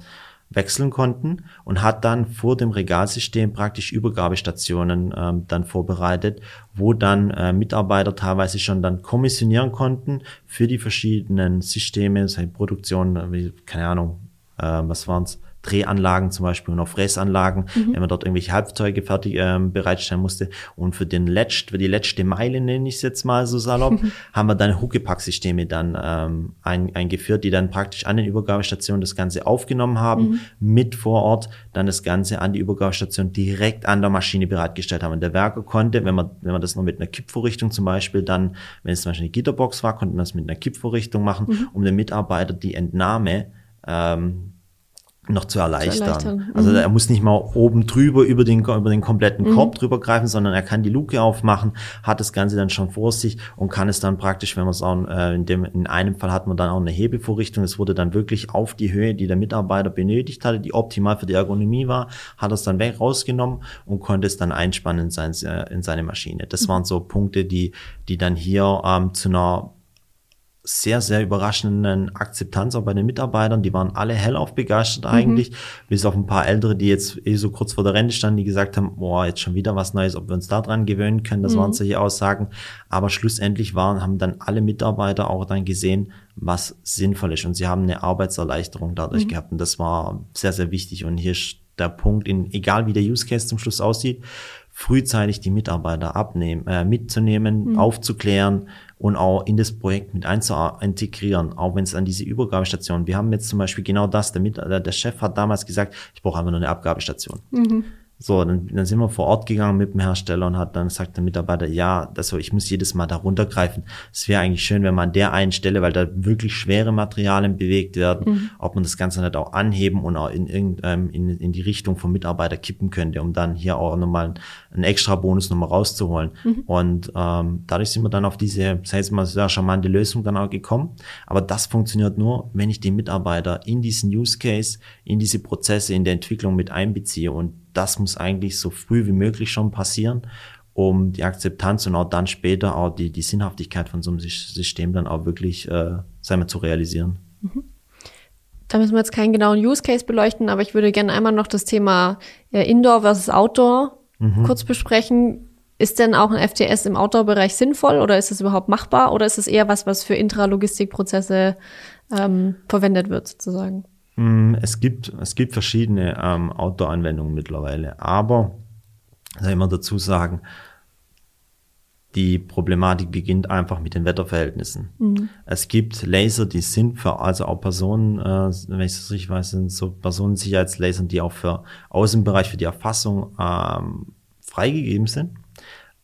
Speaker 1: wechseln konnten und hat dann vor dem Regalsystem praktisch Übergabestationen ähm, dann vorbereitet, wo dann äh, Mitarbeiter teilweise schon dann kommissionieren konnten für die verschiedenen Systeme, seine Produktion, wie, keine Ahnung, äh, was waren's Drehanlagen zum Beispiel und auch Fräsanlagen, mhm. wenn man dort irgendwelche Halbzeuge fertig ähm, bereitstellen musste. Und für den letzt, für die letzte Meile, nenne ich es jetzt mal so salopp, haben wir dann Huckepack-Systeme dann ähm, ein, eingeführt, die dann praktisch an den Übergabestationen das Ganze aufgenommen haben, mhm. mit vor Ort dann das Ganze an die Übergabestation direkt an der Maschine bereitgestellt haben. Und der Werker konnte, wenn man, wenn man das noch mit einer Kippvorrichtung zum Beispiel dann, wenn es zum Beispiel eine Gitterbox war, konnte man das mit einer Kippvorrichtung machen, mhm. um den Mitarbeiter die Entnahme ähm, noch zu erleichtern. Zu erleichtern. Also mhm. er muss nicht mal oben drüber über den, über den kompletten mhm. Korb drüber greifen, sondern er kann die Luke aufmachen, hat das Ganze dann schon vor sich und kann es dann praktisch, wenn man es auch äh, in dem, in einem Fall hat man dann auch eine Hebevorrichtung, es wurde dann wirklich auf die Höhe, die der Mitarbeiter benötigt hatte, die optimal für die Ergonomie war, hat es dann weg rausgenommen und konnte es dann einspannen in, sein, äh, in seine Maschine. Das mhm. waren so Punkte, die, die dann hier ähm, zu einer sehr, sehr überraschenden Akzeptanz auch bei den Mitarbeitern. Die waren alle hellauf begeistert mhm. eigentlich, mhm. bis auf ein paar Ältere, die jetzt eh so kurz vor der Rente standen, die gesagt haben, boah, jetzt schon wieder was Neues, ob wir uns da dran gewöhnen können. Das mhm. waren solche Aussagen. Aber schlussendlich waren, haben dann alle Mitarbeiter auch dann gesehen, was sinnvoll ist. Und sie haben eine Arbeitserleichterung dadurch mhm. gehabt. Und das war sehr, sehr wichtig. Und hier ist der Punkt, in, egal wie der Use Case zum Schluss aussieht, frühzeitig die Mitarbeiter abnehmen, äh, mitzunehmen, mhm. aufzuklären und auch in das Projekt mit einzuintegrieren, auch wenn es an diese Übergabestation. Wir haben jetzt zum Beispiel genau das, der, Mit der Chef hat damals gesagt, ich brauche einfach nur eine Abgabestation. Mhm. So, dann, dann sind wir vor Ort gegangen mit dem Hersteller und hat dann gesagt der Mitarbeiter, ja, das so, ich muss jedes Mal da runtergreifen. Es wäre eigentlich schön, wenn man an der einen Stelle, weil da wirklich schwere Materialien bewegt werden, mhm. ob man das Ganze nicht auch anheben und auch in, irgendeinem in, in die Richtung vom Mitarbeiter kippen könnte, um dann hier auch nochmal einen extra Bonus nochmal rauszuholen. Mhm. Und ähm, dadurch sind wir dann auf diese, sei es mal, sehr charmante Lösung dann auch gekommen. Aber das funktioniert nur, wenn ich den Mitarbeiter in diesen Use Case, in diese Prozesse, in der Entwicklung mit einbeziehe und das muss eigentlich so früh wie möglich schon passieren, um die Akzeptanz und auch dann später auch die, die Sinnhaftigkeit von so einem System dann auch wirklich, äh, sagen wir, zu realisieren. Mhm.
Speaker 2: Da müssen wir jetzt keinen genauen Use Case beleuchten, aber ich würde gerne einmal noch das Thema Indoor versus Outdoor mhm. kurz besprechen. Ist denn auch ein FTS im Outdoor-Bereich sinnvoll oder ist es überhaupt machbar oder ist es eher was, was für Intralogistikprozesse ähm, verwendet wird sozusagen?
Speaker 1: Mm, es gibt, es gibt verschiedene ähm, Outdoor-Anwendungen mittlerweile, aber soll ich mal dazu sagen, die Problematik beginnt einfach mit den Wetterverhältnissen. Mhm. Es gibt Laser, die sind für, also auch Personen, äh, wenn ich das richtig weiß, sind so Personensicherheitslaser, die auch für Außenbereich, für die Erfassung ähm, freigegeben sind.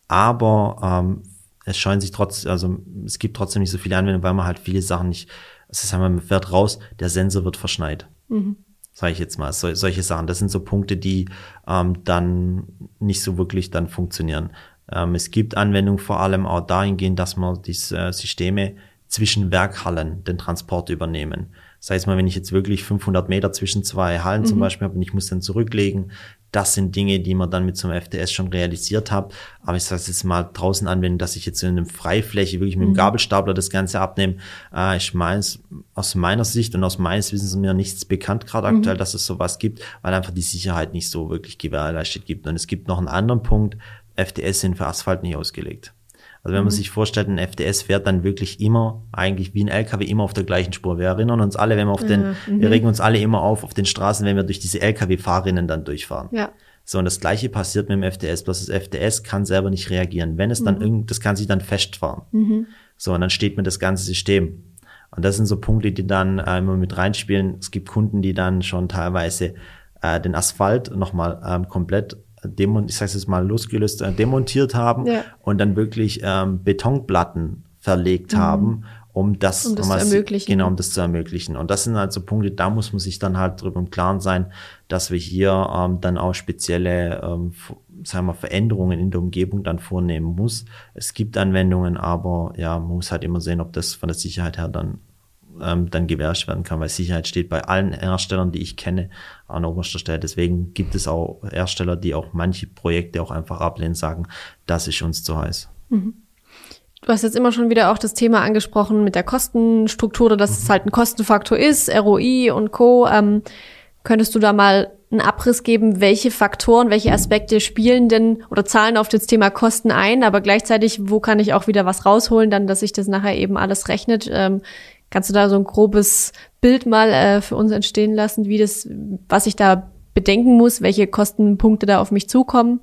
Speaker 1: Aber ähm, es scheint sich trotz, also es gibt trotzdem nicht so viele Anwendungen, weil man halt viele Sachen nicht das ist einmal, man fährt raus, der Sensor wird verschneit. Mhm. Sage ich jetzt mal, so, solche Sachen. Das sind so Punkte, die ähm, dann nicht so wirklich dann funktionieren. Ähm, es gibt Anwendungen vor allem auch dahingehend, dass man diese äh, Systeme zwischen Werkhallen den Transport übernehmen. Sei es mal, wenn ich jetzt wirklich 500 Meter zwischen zwei Hallen mhm. zum Beispiel habe und ich muss dann zurücklegen, das sind Dinge, die man dann mit so einem FTS schon realisiert hat. Aber ich sage es jetzt mal draußen anwenden, dass ich jetzt in einem Freifläche wirklich mit dem mhm. Gabelstapler das Ganze abnehme. Äh, ich meine, aus meiner Sicht und aus meines Wissens mir nichts bekannt gerade mhm. aktuell, dass es sowas gibt, weil einfach die Sicherheit nicht so wirklich gewährleistet gibt. Und es gibt noch einen anderen Punkt, FTS sind für Asphalt nicht ausgelegt. Also wenn man mhm. sich vorstellt, ein FDS fährt dann wirklich immer, eigentlich wie ein LKW, immer auf der gleichen Spur. Wir erinnern uns alle, wenn wir auf den, mhm. wir regen uns alle immer auf auf den Straßen, wenn wir durch diese LKW-Fahrerinnen dann durchfahren. Ja. So, und das gleiche passiert mit dem FDS, bloß das FDS kann selber nicht reagieren. Wenn es dann mhm. irgend, das kann sich dann festfahren. Mhm. So, und dann steht mir das ganze System. Und das sind so Punkte, die dann äh, immer mit reinspielen. Es gibt Kunden, die dann schon teilweise äh, den Asphalt nochmal ähm, komplett demon, ich sage jetzt mal losgelöst, äh, demontiert haben ja. und dann wirklich ähm, Betonplatten verlegt mhm. haben, um das,
Speaker 2: um das um zu ermöglichen.
Speaker 1: Genau, um das zu ermöglichen. Und das sind halt so Punkte, da muss man sich dann halt drüber im Klaren sein, dass wir hier ähm, dann auch spezielle ähm, sagen wir, Veränderungen in der Umgebung dann vornehmen muss. Es gibt Anwendungen, aber ja, man muss halt immer sehen, ob das von der Sicherheit her dann ähm, dann gewährleistet werden kann, weil Sicherheit steht bei allen Herstellern, die ich kenne, an oberster Stelle. Deswegen gibt es auch Hersteller, die auch manche Projekte auch einfach ablehnen, sagen, das ist uns zu heiß. Mhm.
Speaker 2: Du hast jetzt immer schon wieder auch das Thema angesprochen mit der Kostenstruktur, dass mhm. es halt ein Kostenfaktor ist, ROI und Co. Ähm, könntest du da mal einen Abriss geben, welche Faktoren, welche Aspekte spielen denn oder zahlen auf das Thema Kosten ein, aber gleichzeitig, wo kann ich auch wieder was rausholen, dann, dass sich das nachher eben alles rechnet. Ähm, Kannst du da so ein grobes Bild mal äh, für uns entstehen lassen, wie das, was ich da bedenken muss, welche Kostenpunkte da auf mich zukommen?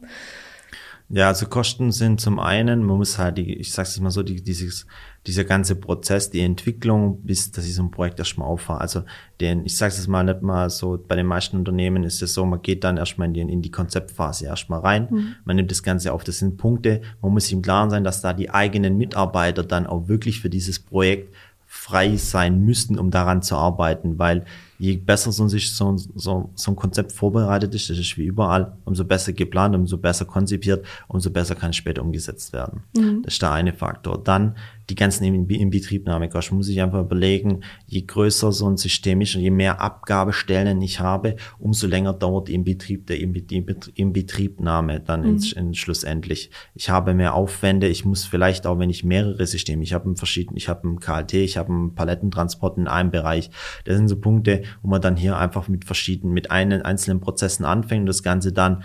Speaker 1: Ja, also Kosten sind zum einen, man muss halt die, ich sag's mal so, die, dieses, dieser ganze Prozess, die Entwicklung, bis dass ich so ein Projekt erstmal auffahre. Also den, ich sag's jetzt mal nicht mal so, bei den meisten Unternehmen ist es so, man geht dann erstmal in die, in die Konzeptphase erstmal rein, mhm. man nimmt das Ganze auf, das sind Punkte, man muss sich im Klaren sein, dass da die eigenen Mitarbeiter dann auch wirklich für dieses Projekt frei sein müssten, um daran zu arbeiten, weil je besser so, sich so, so, so ein Konzept vorbereitet ist, das ist wie überall, umso besser geplant, umso besser konzipiert, umso besser kann es später umgesetzt werden. Mhm. Das ist der eine Faktor. Dann die ganzen Inbetriebnahmekosten muss ich einfach überlegen, je größer so ein System ist und je mehr Abgabestellen ich habe, umso länger dauert die Inbetrieb, der Inbetriebnahme dann mhm. ins, in, schlussendlich. Ich habe mehr Aufwände, ich muss vielleicht auch, wenn ich mehrere Systeme, ich habe ein verschieden, ich habe ein KLT, ich habe einen Palettentransport in einem Bereich. Das sind so Punkte, wo man dann hier einfach mit verschiedenen, mit einen einzelnen Prozessen anfängt und das Ganze dann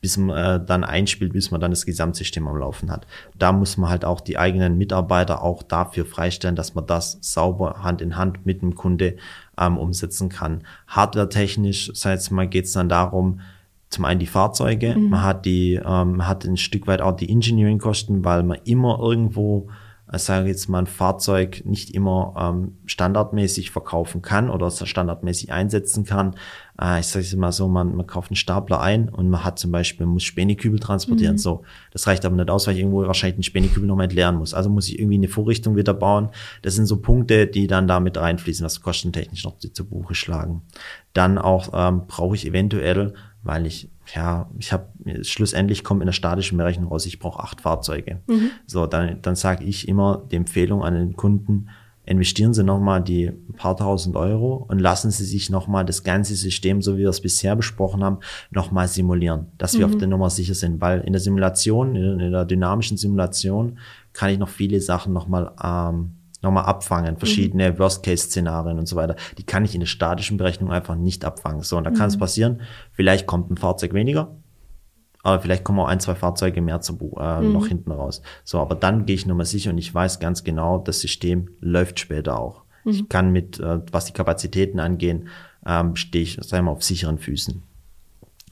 Speaker 1: bis man äh, dann einspielt, bis man dann das Gesamtsystem am Laufen hat. Da muss man halt auch die eigenen Mitarbeiter auch dafür freistellen, dass man das sauber Hand in Hand mit dem Kunde ähm, umsetzen kann. Hardware-technisch, sei es mal, geht es dann darum, zum einen die Fahrzeuge, mhm. man hat die, ähm, hat ein Stück weit auch die Engineering-Kosten, weil man immer irgendwo ich sage jetzt mal, ein Fahrzeug nicht immer ähm, standardmäßig verkaufen kann oder standardmäßig einsetzen kann. Äh, ich sage es mal so, man, man kauft einen Stapler ein und man hat zum Beispiel, muss Spänikübel transportieren. Mhm. So, das reicht aber nicht aus, weil ich irgendwo wahrscheinlich einen Spänikübel nochmal entleeren muss. Also muss ich irgendwie eine Vorrichtung wieder bauen. Das sind so Punkte, die dann damit reinfließen, was kostentechnisch noch zu Buche schlagen. Dann auch ähm, brauche ich eventuell weil ich, ja, ich habe, schlussendlich kommt in der statischen Berechnung raus, ich brauche acht Fahrzeuge. Mhm. So, dann, dann sage ich immer die Empfehlung an den Kunden, investieren Sie nochmal die paar tausend Euro und lassen Sie sich nochmal das ganze System, so wie wir es bisher besprochen haben, nochmal simulieren, dass wir auf mhm. der Nummer sicher sind. Weil in der Simulation, in der dynamischen Simulation, kann ich noch viele Sachen nochmal ähm, nochmal abfangen, verschiedene mhm. Worst-Case-Szenarien und so weiter. Die kann ich in der statischen Berechnung einfach nicht abfangen. So, und da kann es mhm. passieren, vielleicht kommt ein Fahrzeug weniger, aber vielleicht kommen auch ein, zwei Fahrzeuge mehr zu, äh, mhm. noch hinten raus. So, aber dann gehe ich nochmal sicher und ich weiß ganz genau, das System läuft später auch. Mhm. Ich kann mit, äh, was die Kapazitäten angehen, ähm, stehe ich, sagen wir mal, auf sicheren Füßen.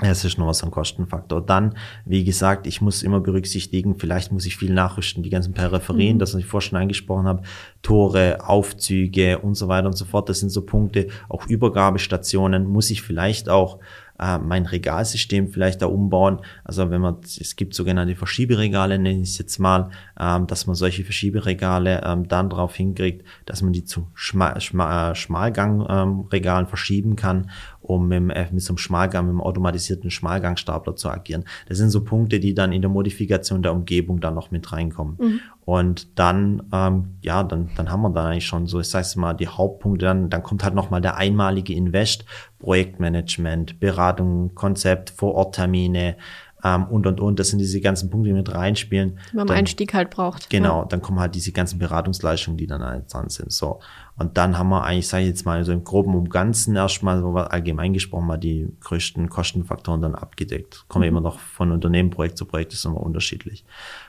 Speaker 1: Es ist noch was ein Kostenfaktor. Dann, wie gesagt, ich muss immer berücksichtigen, vielleicht muss ich viel nachrüsten, die ganzen Peripherien, mhm. das, was ich vorhin schon angesprochen habe, Tore, Aufzüge und so weiter und so fort. Das sind so Punkte, auch Übergabestationen muss ich vielleicht auch äh, mein Regalsystem vielleicht da umbauen. Also wenn man, es gibt sogenannte Verschieberegale, nenne ich es jetzt mal, ähm, dass man solche Verschieberegale ähm, dann darauf hinkriegt, dass man die zu Schma Schma äh, Schmalgangregalen ähm, verschieben kann um mit, äh, mit so einem Schmalgang, mit einem automatisierten Schmalgangstapler zu agieren. Das sind so Punkte, die dann in der Modifikation der Umgebung dann noch mit reinkommen. Mhm. Und dann, ähm, ja, dann, dann haben wir dann eigentlich schon so, ich sag's mal, die Hauptpunkte, dann, dann kommt halt nochmal der einmalige Invest, Projektmanagement, Beratung, Konzept, Vororttermine, ähm, und und und. Das sind diese ganzen Punkte, die mit reinspielen.
Speaker 2: Wenn man Einstieg halt braucht.
Speaker 1: Genau, ja. dann kommen halt diese ganzen Beratungsleistungen, die dann halt dran sind. So. Und dann haben wir eigentlich, sage ich jetzt mal, so im Groben und Ganzen erstmal, so allgemein gesprochen, mal die größten Kostenfaktoren dann abgedeckt. Kommen mhm. immer noch von Unternehmen, Projekt zu Projekt, ist immer unterschiedlich.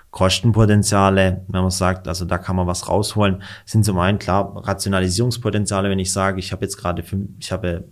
Speaker 1: Kostenpotenziale, wenn man sagt, also da kann man was rausholen, sind zum einen klar Rationalisierungspotenziale, wenn ich sage, ich habe jetzt gerade, ich habe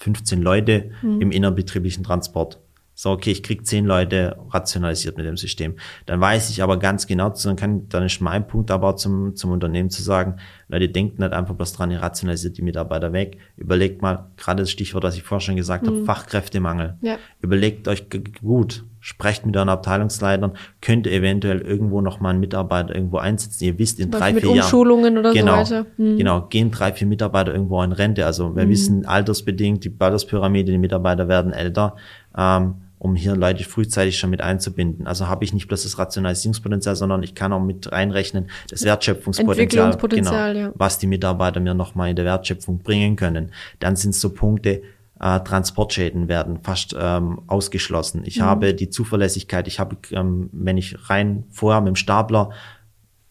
Speaker 1: 15 Leute mhm. im innerbetrieblichen Transport so, okay, ich krieg zehn Leute rationalisiert mit dem System. Dann weiß ich aber ganz genau, dann kann, dann ist mein Punkt aber zum, zum Unternehmen zu sagen, Leute, denkt nicht einfach bloß dran, ihr rationalisiert die Mitarbeiter weg. Überlegt mal, gerade das Stichwort, was ich vorher schon gesagt mhm. habe, Fachkräftemangel. Ja. Überlegt euch gut, sprecht mit euren Abteilungsleitern, könnt ihr eventuell irgendwo noch mal einen Mitarbeiter irgendwo einsetzen. Ihr wisst, in drei, vier Jahren.
Speaker 2: Umschulungen oder
Speaker 1: genau,
Speaker 2: so weiter.
Speaker 1: Mhm. Genau, gehen drei, vier Mitarbeiter irgendwo in Rente. Also wir mhm. wissen, altersbedingt, die Alterspyramide, die Mitarbeiter werden älter. Ähm, um hier Leute frühzeitig schon mit einzubinden. Also habe ich nicht bloß das Rationalisierungspotenzial, sondern ich kann auch mit reinrechnen das Wertschöpfungspotenzial, genau, ja. was die Mitarbeiter mir nochmal in der Wertschöpfung bringen können. Dann sind so Punkte, äh, Transportschäden werden fast ähm, ausgeschlossen. Ich mhm. habe die Zuverlässigkeit, ich habe, ähm, wenn ich rein vorher mit dem Stapler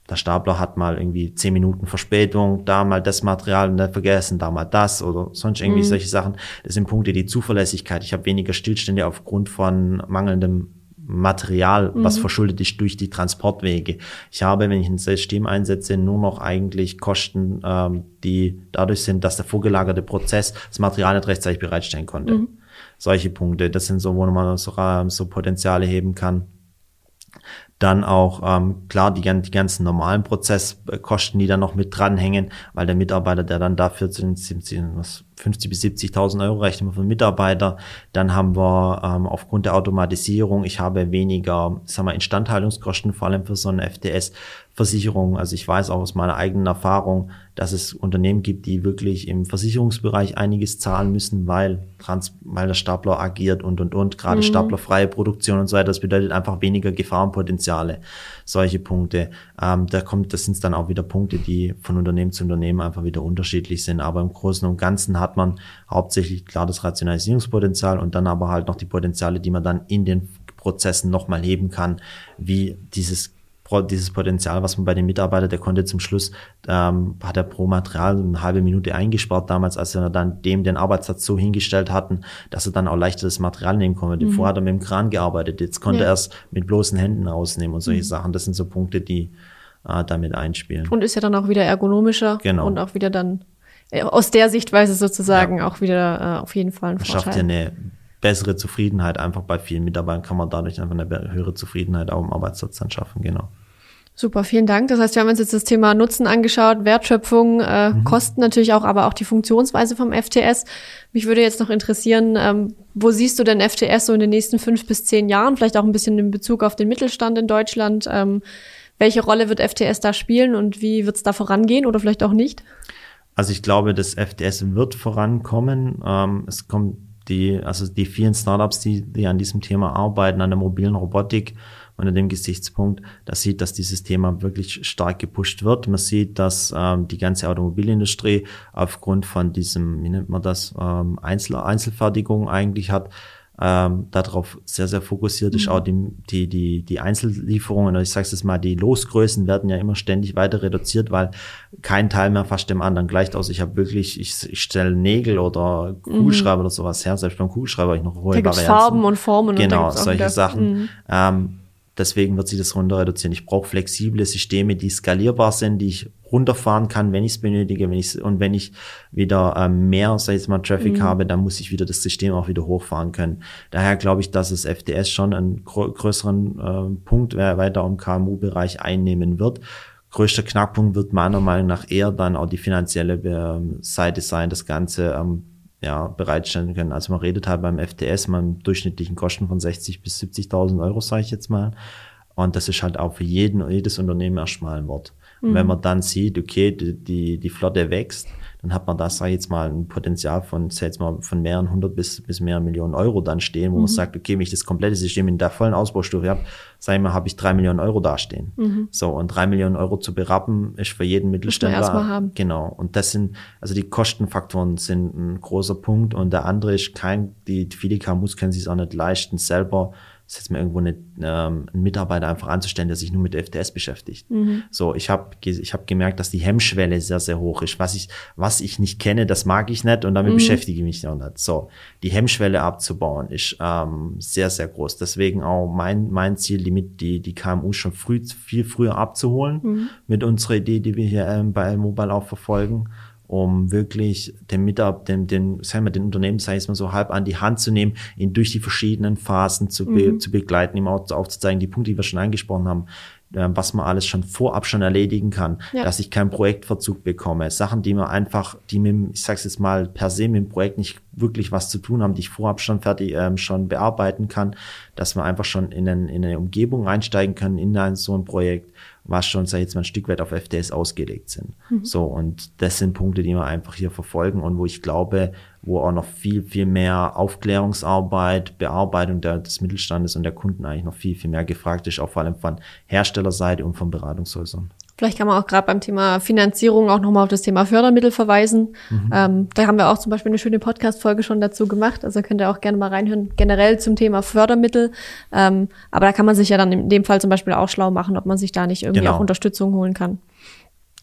Speaker 1: der Stapler hat mal irgendwie zehn Minuten Verspätung, da mal das Material nicht vergessen, da mal das oder sonst irgendwie mhm. solche Sachen. Das sind Punkte, die Zuverlässigkeit. Ich habe weniger Stillstände aufgrund von mangelndem Material, mhm. was verschuldet ist durch die Transportwege. Ich habe, wenn ich ein System einsetze, nur noch eigentlich Kosten, ähm, die dadurch sind, dass der vorgelagerte Prozess das Material nicht rechtzeitig bereitstellen konnte. Mhm. Solche Punkte, das sind so, wo man so, ähm, so Potenziale heben kann. Dann auch, ähm, klar, die, die ganzen normalen Prozesskosten, die dann noch mit dranhängen, weil der Mitarbeiter, der dann dafür sind, sind was 50 bis 70.000 Euro rechnen wir für Mitarbeiter. Dann haben wir ähm, aufgrund der Automatisierung, ich habe weniger, sagen wir, Instandhaltungskosten, vor allem für so eine FTS, Versicherung. Also ich weiß auch aus meiner eigenen Erfahrung, dass es Unternehmen gibt, die wirklich im Versicherungsbereich einiges zahlen müssen, weil, Trans weil der Stapler agiert und, und, und. Gerade mhm. staplerfreie Produktion und so weiter. Das bedeutet einfach weniger Gefahrenpotenziale. Solche Punkte. Ähm, da kommt, das sind dann auch wieder Punkte, die von Unternehmen zu Unternehmen einfach wieder unterschiedlich sind. Aber im Großen und Ganzen hat man hauptsächlich klar das Rationalisierungspotenzial und dann aber halt noch die Potenziale, die man dann in den Prozessen nochmal heben kann, wie dieses dieses Potenzial, was man bei den Mitarbeitern, der konnte zum Schluss, ähm, hat er pro Material eine halbe Minute eingespart damals, als wir dann dem den Arbeitsplatz so hingestellt hatten, dass er dann auch leichter das Material nehmen konnte. Mhm. Vorher hat er mit dem Kran gearbeitet, jetzt konnte ja. er es mit bloßen Händen rausnehmen und solche mhm. Sachen. Das sind so Punkte, die äh, damit einspielen.
Speaker 2: Und ist ja dann auch wieder ergonomischer genau. und auch wieder dann aus der Sichtweise sozusagen ja. auch wieder äh, auf jeden Fall ein
Speaker 1: Vorteil. Schafft ja eine bessere Zufriedenheit einfach bei vielen Mitarbeitern kann man dadurch einfach eine höhere Zufriedenheit auch im Arbeitsplatz dann schaffen, genau.
Speaker 2: Super, vielen Dank. Das heißt, wir haben uns jetzt das Thema Nutzen angeschaut, Wertschöpfung, äh, mhm. Kosten natürlich auch, aber auch die Funktionsweise vom FTS. Mich würde jetzt noch interessieren, ähm, wo siehst du denn FTS so in den nächsten fünf bis zehn Jahren? Vielleicht auch ein bisschen in Bezug auf den Mittelstand in Deutschland. Ähm, welche Rolle wird FTS da spielen und wie wird es da vorangehen oder vielleicht auch nicht?
Speaker 1: Also ich glaube, das FTS wird vorankommen. Ähm, es kommt die, also die vielen Startups, die, die an diesem Thema arbeiten, an der mobilen Robotik, unter dem Gesichtspunkt, dass sieht, dass dieses Thema wirklich stark gepusht wird. Man sieht, dass ähm, die ganze Automobilindustrie aufgrund von diesem, wie nennt man das, ähm, Einzel Einzelfertigung eigentlich hat, ähm, darauf sehr, sehr fokussiert ist. Mhm. Auch die, die, die, die Einzellieferungen, oder ich sage es mal, die Losgrößen werden ja immer ständig weiter reduziert, weil kein Teil mehr fast dem anderen gleicht aus. Ich habe wirklich, ich, ich stelle Nägel oder Kugelschreiber mhm. oder sowas her. Selbst beim Kugelschreiber habe ich noch
Speaker 2: hohe da Varianten. Farben und Formen.
Speaker 1: Genau, und solche Sachen. Mhm. Ähm, Deswegen wird sich das runter reduzieren. Ich brauche flexible Systeme, die skalierbar sind, die ich runterfahren kann, wenn ich es benötige. Wenn ich's, und wenn ich wieder ähm, mehr, sag ich mal, Traffic mhm. habe, dann muss ich wieder das System auch wieder hochfahren können. Daher glaube ich, dass es FDS schon einen größeren äh, Punkt weiter im KMU-Bereich einnehmen wird. Größter Knackpunkt wird meiner Meinung nach eher dann auch die finanzielle äh, Seite sein, das Ganze ähm, ja, bereitstellen können. Also man redet halt beim FTS mal im durchschnittlichen Kosten von 60 bis 70.000 Euro, sage ich jetzt mal. Und das ist halt auch für jeden, jedes Unternehmen erstmal ein Wort. Mhm. Wenn man dann sieht, okay, die, die, die Flotte wächst, dann hat man da, sag ich jetzt mal, ein Potenzial von, sag jetzt mal, von mehreren hundert bis, bis mehreren Millionen Euro dann stehen, wo mhm. man sagt, okay, wenn ich das komplette System in der vollen Ausbaustufe habe, sag ich mal, habe ich drei Millionen Euro dastehen. Mhm. So, und drei Millionen Euro zu berappen, ist für jeden Mittelständler.
Speaker 2: Erstmal haben.
Speaker 1: Genau. Und das sind, also die Kostenfaktoren sind ein großer Punkt. Und der andere ist kein, die, viele KMUs können sich auch nicht leisten, selber ist jetzt mal irgendwo eine, ähm, einen Mitarbeiter einfach anzustellen, der sich nur mit FTS beschäftigt. Mhm. So, ich habe ich hab gemerkt, dass die Hemmschwelle sehr, sehr hoch ist. Was ich, was ich nicht kenne, das mag ich nicht und damit mhm. beschäftige ich mich auch nicht. So, die Hemmschwelle abzubauen ist ähm, sehr, sehr groß. Deswegen auch mein, mein Ziel, die, mit, die, die KMU schon früh, viel früher abzuholen mhm. mit unserer Idee, die wir hier ähm, bei Mobile auch verfolgen um wirklich den Mitarbeiter, den, den, sagen wir, den Unternehmen, sei es mal so halb an die Hand zu nehmen, ihn durch die verschiedenen Phasen zu, be, mhm. zu begleiten, ihm auch aufzuzeigen, die Punkte, die wir schon angesprochen haben, äh, was man alles schon vorab schon erledigen kann, ja. dass ich keinen Projektverzug bekomme, Sachen, die mir einfach, die mit, ich sag's jetzt mal, per se mit dem Projekt nicht wirklich was zu tun haben, die ich vorab schon fertig, ähm, schon bearbeiten kann, dass man einfach schon in, ein, in eine Umgebung einsteigen kann, in ein, so ein Projekt was schon, sag ich jetzt mal, ein Stück weit auf FDS ausgelegt sind. Mhm. So, und das sind Punkte, die wir einfach hier verfolgen und wo ich glaube, wo auch noch viel, viel mehr Aufklärungsarbeit, Bearbeitung der, des Mittelstandes und der Kunden eigentlich noch viel, viel mehr gefragt ist, auch vor allem von Herstellerseite und von Beratungshäusern.
Speaker 2: Vielleicht kann man auch gerade beim Thema Finanzierung auch nochmal auf das Thema Fördermittel verweisen. Mhm. Ähm, da haben wir auch zum Beispiel eine schöne Podcast-Folge schon dazu gemacht. Also könnt ihr auch gerne mal reinhören, generell zum Thema Fördermittel. Ähm, aber da kann man sich ja dann in dem Fall zum Beispiel auch schlau machen, ob man sich da nicht irgendwie genau. auch Unterstützung holen kann.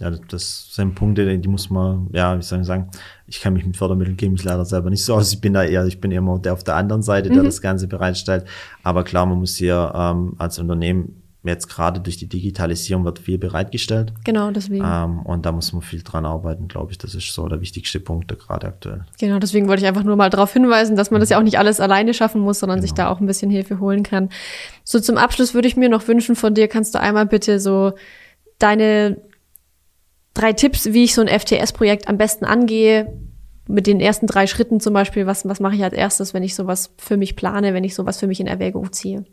Speaker 1: Ja, das sind Punkte, die muss man, ja, wie soll ich sagen, ich kann mich mit Fördermitteln geben ich leider selber nicht so aus. Ich bin da eher, ich bin immer der auf der anderen Seite, der mhm. das Ganze bereitstellt. Aber klar, man muss hier ähm, als Unternehmen jetzt gerade durch die Digitalisierung wird viel bereitgestellt.
Speaker 2: Genau, deswegen.
Speaker 1: Ähm, und da muss man viel dran arbeiten, glaube ich. Das ist so der wichtigste Punkt gerade aktuell.
Speaker 2: Genau, deswegen wollte ich einfach nur mal darauf hinweisen, dass man das ja auch nicht alles alleine schaffen muss, sondern genau. sich da auch ein bisschen Hilfe holen kann. So zum Abschluss würde ich mir noch wünschen von dir, kannst du einmal bitte so deine drei Tipps, wie ich so ein FTS-Projekt am besten angehe, mit den ersten drei Schritten zum Beispiel, was, was mache ich als erstes, wenn ich sowas für mich plane, wenn ich sowas für mich in Erwägung ziehe?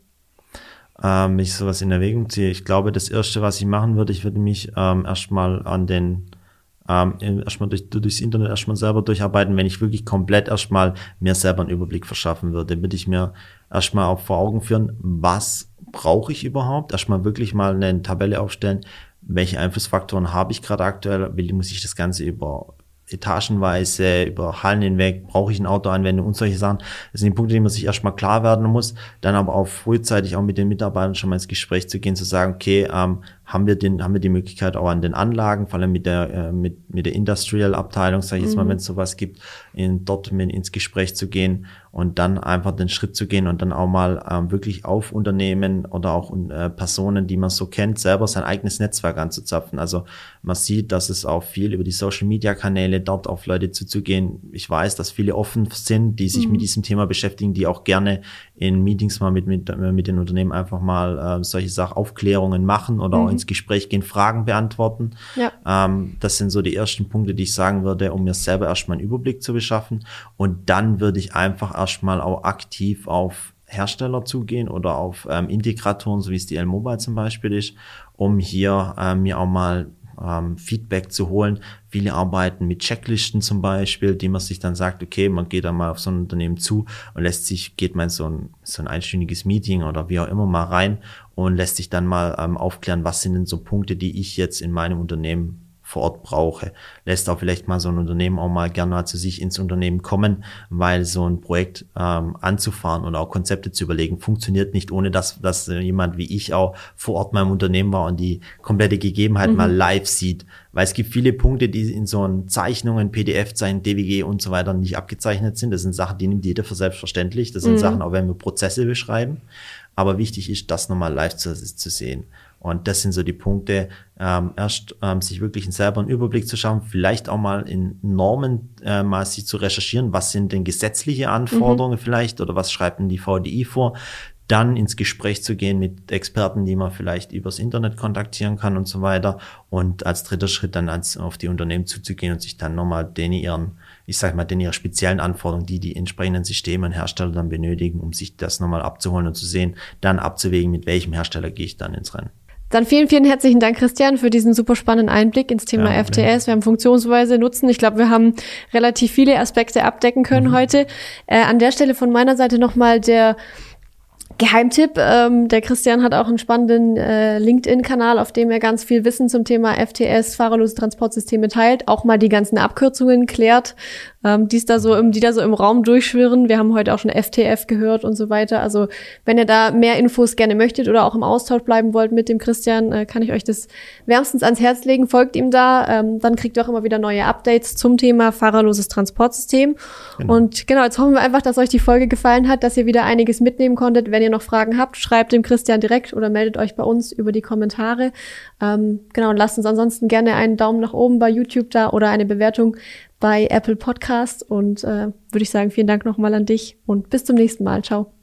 Speaker 1: Ähm, ich sowas in Erwägung ziehe. Ich glaube, das Erste, was ich machen würde, ich würde mich ähm, erstmal an den ähm, erstmal durch, durchs Internet erstmal selber durcharbeiten, wenn ich wirklich komplett erstmal mir selber einen Überblick verschaffen würde, würde ich mir erstmal auch vor Augen führen, was brauche ich überhaupt? Erstmal wirklich mal eine Tabelle aufstellen, welche Einflussfaktoren habe ich gerade aktuell, wie muss ich das Ganze über etagenweise über Hallen hinweg, brauche ich eine Autoanwendung und solche Sachen. Das sind die Punkte, die man sich erstmal klar werden muss, dann aber auch frühzeitig auch mit den Mitarbeitern schon mal ins Gespräch zu gehen, zu sagen, okay, ähm, haben wir den, haben wir die Möglichkeit auch an den Anlagen, vor allem mit der, äh, mit, mit der Industrial Abteilung, sage ich jetzt mal, mhm. wenn es sowas gibt, in, dort mit ins Gespräch zu gehen und dann einfach den Schritt zu gehen und dann auch mal ähm, wirklich auf Unternehmen oder auch äh, Personen, die man so kennt, selber sein eigenes Netzwerk anzuzapfen. Also man sieht, dass es auch viel über die Social Media Kanäle dort auf Leute zuzugehen. Ich weiß, dass viele offen sind, die sich mhm. mit diesem Thema beschäftigen, die auch gerne in Meetings mal mit, mit, mit den Unternehmen einfach mal äh, solche Sachen, Aufklärungen machen oder mhm. Ins Gespräch gehen, Fragen beantworten. Ja. Ähm, das sind so die ersten Punkte, die ich sagen würde, um mir selber erstmal einen Überblick zu beschaffen. Und dann würde ich einfach erstmal auch aktiv auf Hersteller zugehen oder auf ähm, Integratoren, so wie es die L-Mobile zum Beispiel ist, um hier ähm, mir auch mal ähm, Feedback zu holen. Viele arbeiten mit Checklisten zum Beispiel, die man sich dann sagt, okay, man geht dann mal auf so ein Unternehmen zu und lässt sich, geht man in so ein, so ein einstündiges Meeting oder wie auch immer mal rein und lässt sich dann mal ähm, aufklären, was sind denn so Punkte, die ich jetzt in meinem Unternehmen vor Ort brauche. Lässt auch vielleicht mal so ein Unternehmen auch mal gerne mal zu sich ins Unternehmen kommen, weil so ein Projekt ähm, anzufahren und auch Konzepte zu überlegen, funktioniert nicht, ohne dass, dass jemand wie ich auch vor Ort im Unternehmen war und die komplette Gegebenheit mhm. mal live sieht. Weil es gibt viele Punkte, die in so einen Zeichnungen, PDF, sein DWG und so weiter nicht abgezeichnet sind. Das sind Sachen, die nimmt jeder für selbstverständlich. Das sind mhm. Sachen, auch wenn wir Prozesse beschreiben. Aber wichtig ist, das nochmal live zu, zu sehen. Und das sind so die Punkte, ähm, erst ähm, sich wirklich selber einen Überblick zu schaffen, vielleicht auch mal in Normen äh, mal sich zu recherchieren, was sind denn gesetzliche Anforderungen mhm. vielleicht oder was schreibt denn die VDI vor, dann ins Gespräch zu gehen mit Experten, die man vielleicht übers Internet kontaktieren kann und so weiter. Und als dritter Schritt dann als, auf die Unternehmen zuzugehen und sich dann nochmal den ihren, ich sag mal, den ihre speziellen Anforderungen, die die entsprechenden Systeme und Hersteller dann benötigen, um sich das nochmal abzuholen und zu sehen, dann abzuwägen, mit welchem Hersteller gehe ich dann ins Rennen.
Speaker 2: Dann vielen, vielen herzlichen Dank, Christian, für diesen super spannenden Einblick ins Thema ja, FTS. Wir haben Funktionsweise, Nutzen. Ich glaube, wir haben relativ viele Aspekte abdecken können mhm. heute. Äh, an der Stelle von meiner Seite nochmal der Geheimtipp, ähm, der Christian hat auch einen spannenden äh, LinkedIn-Kanal, auf dem er ganz viel Wissen zum Thema FTS, fahrerlose Transportsysteme teilt, auch mal die ganzen Abkürzungen klärt, ähm, die da so im, die da so im Raum durchschwirren. Wir haben heute auch schon FTF gehört und so weiter. Also wenn ihr da mehr Infos gerne möchtet oder auch im Austausch bleiben wollt mit dem Christian, äh, kann ich euch das wärmstens ans Herz legen. Folgt ihm da, ähm, dann kriegt ihr auch immer wieder neue Updates zum Thema fahrerloses Transportsystem. Genau. Und genau, jetzt hoffen wir einfach, dass euch die Folge gefallen hat, dass ihr wieder einiges mitnehmen konntet. Wenn ihr noch Fragen habt, schreibt dem Christian direkt oder meldet euch bei uns über die Kommentare. Ähm, genau, und lasst uns ansonsten gerne einen Daumen nach oben bei YouTube da oder eine Bewertung bei Apple Podcasts. Und äh, würde ich sagen, vielen Dank nochmal an dich und bis zum nächsten Mal. Ciao.